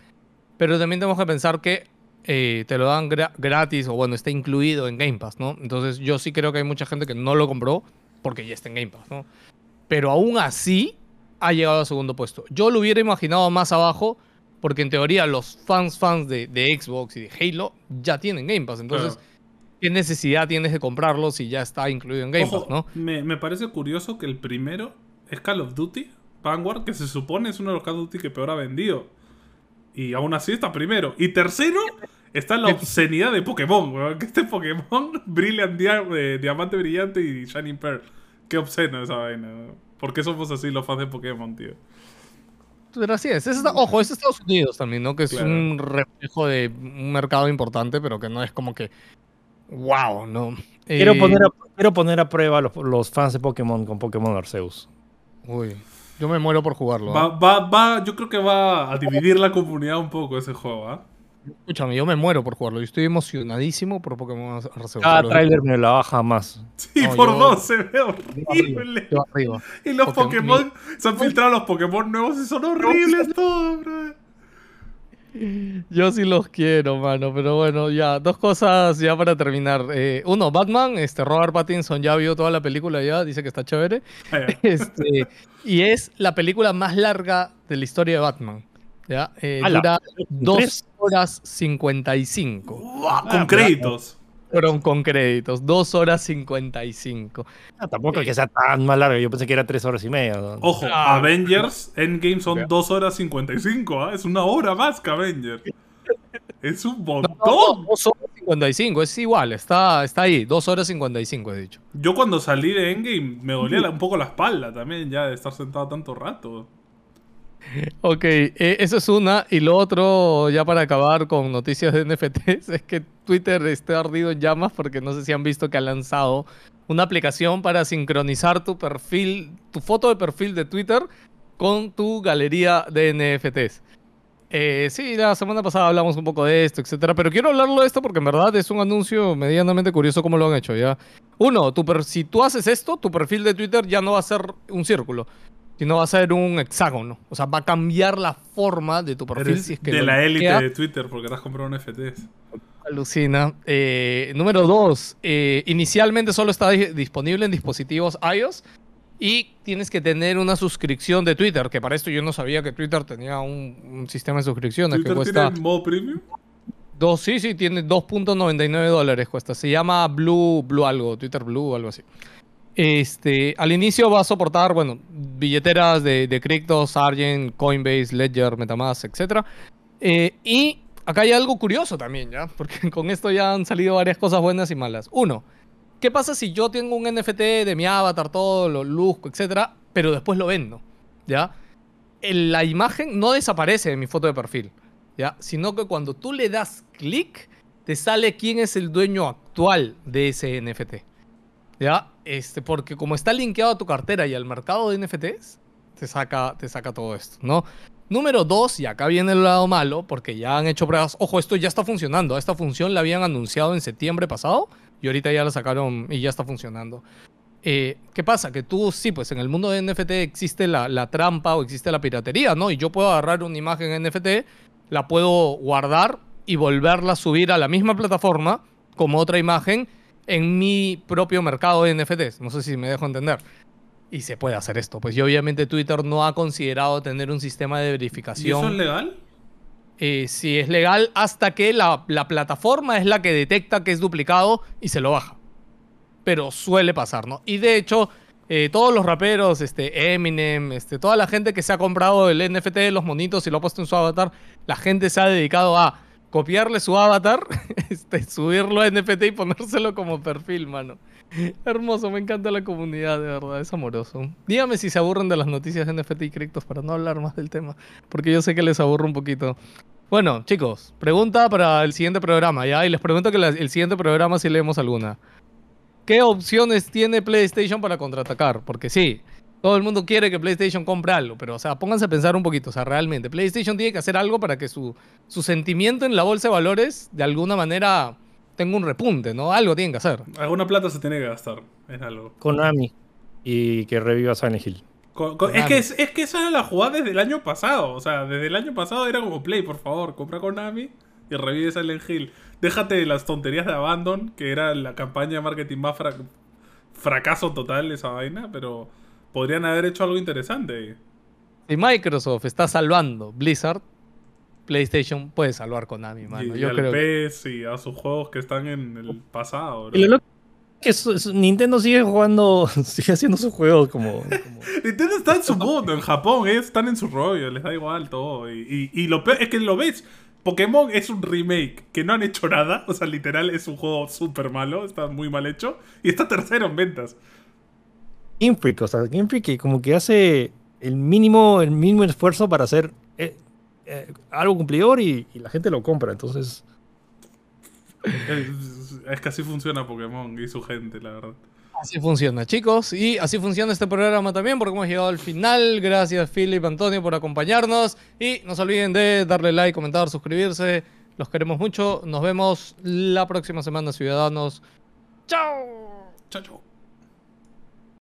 Speaker 1: Pero también tenemos que pensar que eh, te lo dan gratis o bueno, está incluido en Game Pass, ¿no? Entonces yo sí creo que hay mucha gente que no lo compró porque ya está en Game Pass, ¿no? Pero aún así ha llegado a segundo puesto. Yo lo hubiera imaginado más abajo porque en teoría los fans fans de, Xbox y de Halo ya tienen Game Pass. Entonces, ¿qué necesidad tienes de comprarlo si ya está incluido en Game Pass, ¿no?
Speaker 3: Me, me parece curioso que el primero es Call of Duty, Vanguard, que se supone es uno de los Call of Duty que peor ha vendido. Y aún así está primero. Y tercero está la obscenidad de Pokémon, weón. Que este Pokémon Brilliant eh, Diamante Brillante y Shining Pearl. Qué obsceno esa vaina. ¿Por qué somos así los fans de Pokémon, tío?
Speaker 1: Pero así es. ojo, es Estados Unidos también, ¿no? Que es un reflejo de un mercado importante, pero que no es como que. ¡Wow! ¿no?
Speaker 2: Quiero, eh, poner, a, quiero poner a prueba los, los fans de Pokémon con Pokémon Arceus.
Speaker 1: Uy. Yo me muero por jugarlo.
Speaker 3: Va, ¿eh? va, va, yo creo que va a dividir la comunidad un poco ese juego, ¿ah?
Speaker 1: Escúchame, yo me muero por jugarlo. Yo estoy emocionadísimo por Pokémon Arceus.
Speaker 2: Cada trailer me la baja más.
Speaker 3: Sí, por dos, se ve horrible. Y los Pokémon, se han filtrado los Pokémon nuevos y son horribles todos, bro.
Speaker 1: Yo sí los quiero, mano, pero bueno, ya, dos cosas ya para terminar. Eh, uno, Batman, este Robert Pattinson ya vio toda la película ya, dice que está chévere. Ah, este, y es la película más larga de la historia de Batman. ¿ya? Eh, dura 2 horas 55.
Speaker 3: con créditos.
Speaker 1: Fueron con créditos, 2 horas 55.
Speaker 2: Ah, tampoco es que sea tan más larga, yo pensé que era 3 horas y media.
Speaker 3: Ojo, ah, Avengers Endgame son 2 horas 55, ¿ah? es una hora más que Avengers. Es un montón.
Speaker 1: 2 horas 55, es igual, está, está ahí, 2 horas 55 he dicho.
Speaker 3: Yo cuando salí de Endgame me dolía un poco la espalda también ya de estar sentado tanto rato.
Speaker 1: Ok, eh, eso es una. Y lo otro, ya para acabar con noticias de NFTs, es que Twitter está ardido en llamas porque no sé si han visto que ha lanzado una aplicación para sincronizar tu perfil, tu foto de perfil de Twitter con tu galería de NFTs. Eh, sí, la semana pasada hablamos un poco de esto, etcétera, pero quiero hablarlo de esto porque en verdad es un anuncio medianamente curioso cómo lo han hecho, ¿ya? Uno, si tú haces esto, tu perfil de Twitter ya no va a ser un círculo, sino va a ser un hexágono. O sea, va a cambiar la forma de tu perfil.
Speaker 3: si es que de la élite de Twitter, porque te has comprado un NFTs.
Speaker 1: Alucina. Eh, número dos, eh, inicialmente solo está disponible en dispositivos iOS y tienes que tener una suscripción de Twitter, que para esto yo no sabía que Twitter tenía un, sistema de suscripciones
Speaker 3: ¿Twitter
Speaker 1: que
Speaker 3: cuesta... ¿Tiene modo premium?
Speaker 1: Dos, sí, sí, tiene 2.99 dólares cuesta. Se llama Blue, Blue algo, Twitter Blue o algo así. Este, al inicio va a soportar, bueno, billeteras de, de Crypto, Sargent, Coinbase, Ledger, Metamask, etc. Eh, y acá hay algo curioso también, ¿ya? Porque con esto ya han salido varias cosas buenas y malas. Uno, ¿qué pasa si yo tengo un NFT de mi avatar, todo, lo luzco, etcétera, pero después lo vendo? ¿Ya? En la imagen no desaparece de mi foto de perfil, ¿ya? Sino que cuando tú le das clic, te sale quién es el dueño actual de ese NFT. ¿Ya? Este, porque como está linkeado a tu cartera y al mercado de NFTs, te saca, te saca todo esto, ¿no? Número dos, y acá viene el lado malo, porque ya han hecho pruebas. Ojo, esto ya está funcionando. Esta función la habían anunciado en septiembre pasado y ahorita ya la sacaron y ya está funcionando. Eh, ¿Qué pasa? Que tú, sí, pues en el mundo de NFT existe la, la, trampa o existe la piratería, ¿no? Y yo puedo agarrar una imagen en NFT, la puedo guardar y volverla a subir a la misma plataforma como otra imagen en mi propio mercado de NFTs. No sé si me dejo entender. Y se puede hacer esto. Pues y obviamente Twitter no ha considerado tener un sistema de verificación. ¿Y
Speaker 3: eso es legal?
Speaker 1: Eh, sí, es legal hasta que la, la, plataforma es la que detecta que es duplicado y se lo baja. Pero suele pasar, ¿no? Y de hecho, eh, todos los raperos, este, Eminem, este, toda la gente que se ha comprado el NFT de los monitos y lo ha puesto en su avatar, la gente se ha dedicado a copiarle su avatar, este, subirlo a NFT y ponérselo como perfil, mano. Hermoso, me encanta la comunidad, de verdad, es amoroso. Dígame si se aburren de las noticias de NFT y criptos para no hablar más del tema, porque yo sé que les aburro un poquito. Bueno, chicos, pregunta para el siguiente programa, ¿ya? Y les pregunto que el siguiente programa si leemos alguna. ¿Qué opciones tiene PlayStation para contraatacar? Porque sí, todo el mundo quiere que PlayStation compre algo, pero, o sea, pónganse a pensar un poquito, o sea, realmente, PlayStation tiene que hacer algo para que su, su sentimiento en la bolsa de valores, de alguna manera, tenga un repunte, ¿no? Algo tienen que hacer.
Speaker 3: Alguna plata se tiene que gastar, es algo.
Speaker 2: Konami. Y que reviva Silent Hill.
Speaker 3: es, que, es, que esa era la jugada desde el año pasado, o sea, desde el año pasado era como, Play, por favor, compra Konami y revive Silent Hill. Déjate de las tonterías de Abandon, que era la campaña de marketing más fracaso total esa vaina, pero podrían haber hecho algo interesante.
Speaker 1: Si Microsoft está salvando Blizzard, PlayStation puede salvar Konami, mano.
Speaker 3: Y,
Speaker 1: Yo
Speaker 3: al
Speaker 1: creo
Speaker 3: PS y a sus juegos que están en el pasado.
Speaker 2: Y lo que es, es, Nintendo sigue jugando, sigue haciendo sus juegos como... como...
Speaker 3: Nintendo está en su mundo, en Japón, ¿eh? están en su rollo, les da igual todo. Y, y, y lo peor es que lo ves, Pokémon es un remake que no han hecho nada, o sea, literal es un juego súper malo, está muy mal hecho, y está tercero en ventas.
Speaker 2: Game Freak, o sea, Game Freak que como que hace el mínimo, el mínimo esfuerzo para hacer eh, eh, algo cumplidor y, y, la gente lo compra, entonces...
Speaker 3: Es, es, que así funciona Pokémon y su gente, la verdad.
Speaker 1: Así funciona, chicos. Y así funciona este programa también, porque hemos llegado al final. Gracias, Philip, Antonio, por acompañarnos. Y no se olviden de darle like, comentar, suscribirse. Los queremos mucho. Nos vemos la próxima semana, ciudadanos. ¡Chao!
Speaker 3: Chao, chao.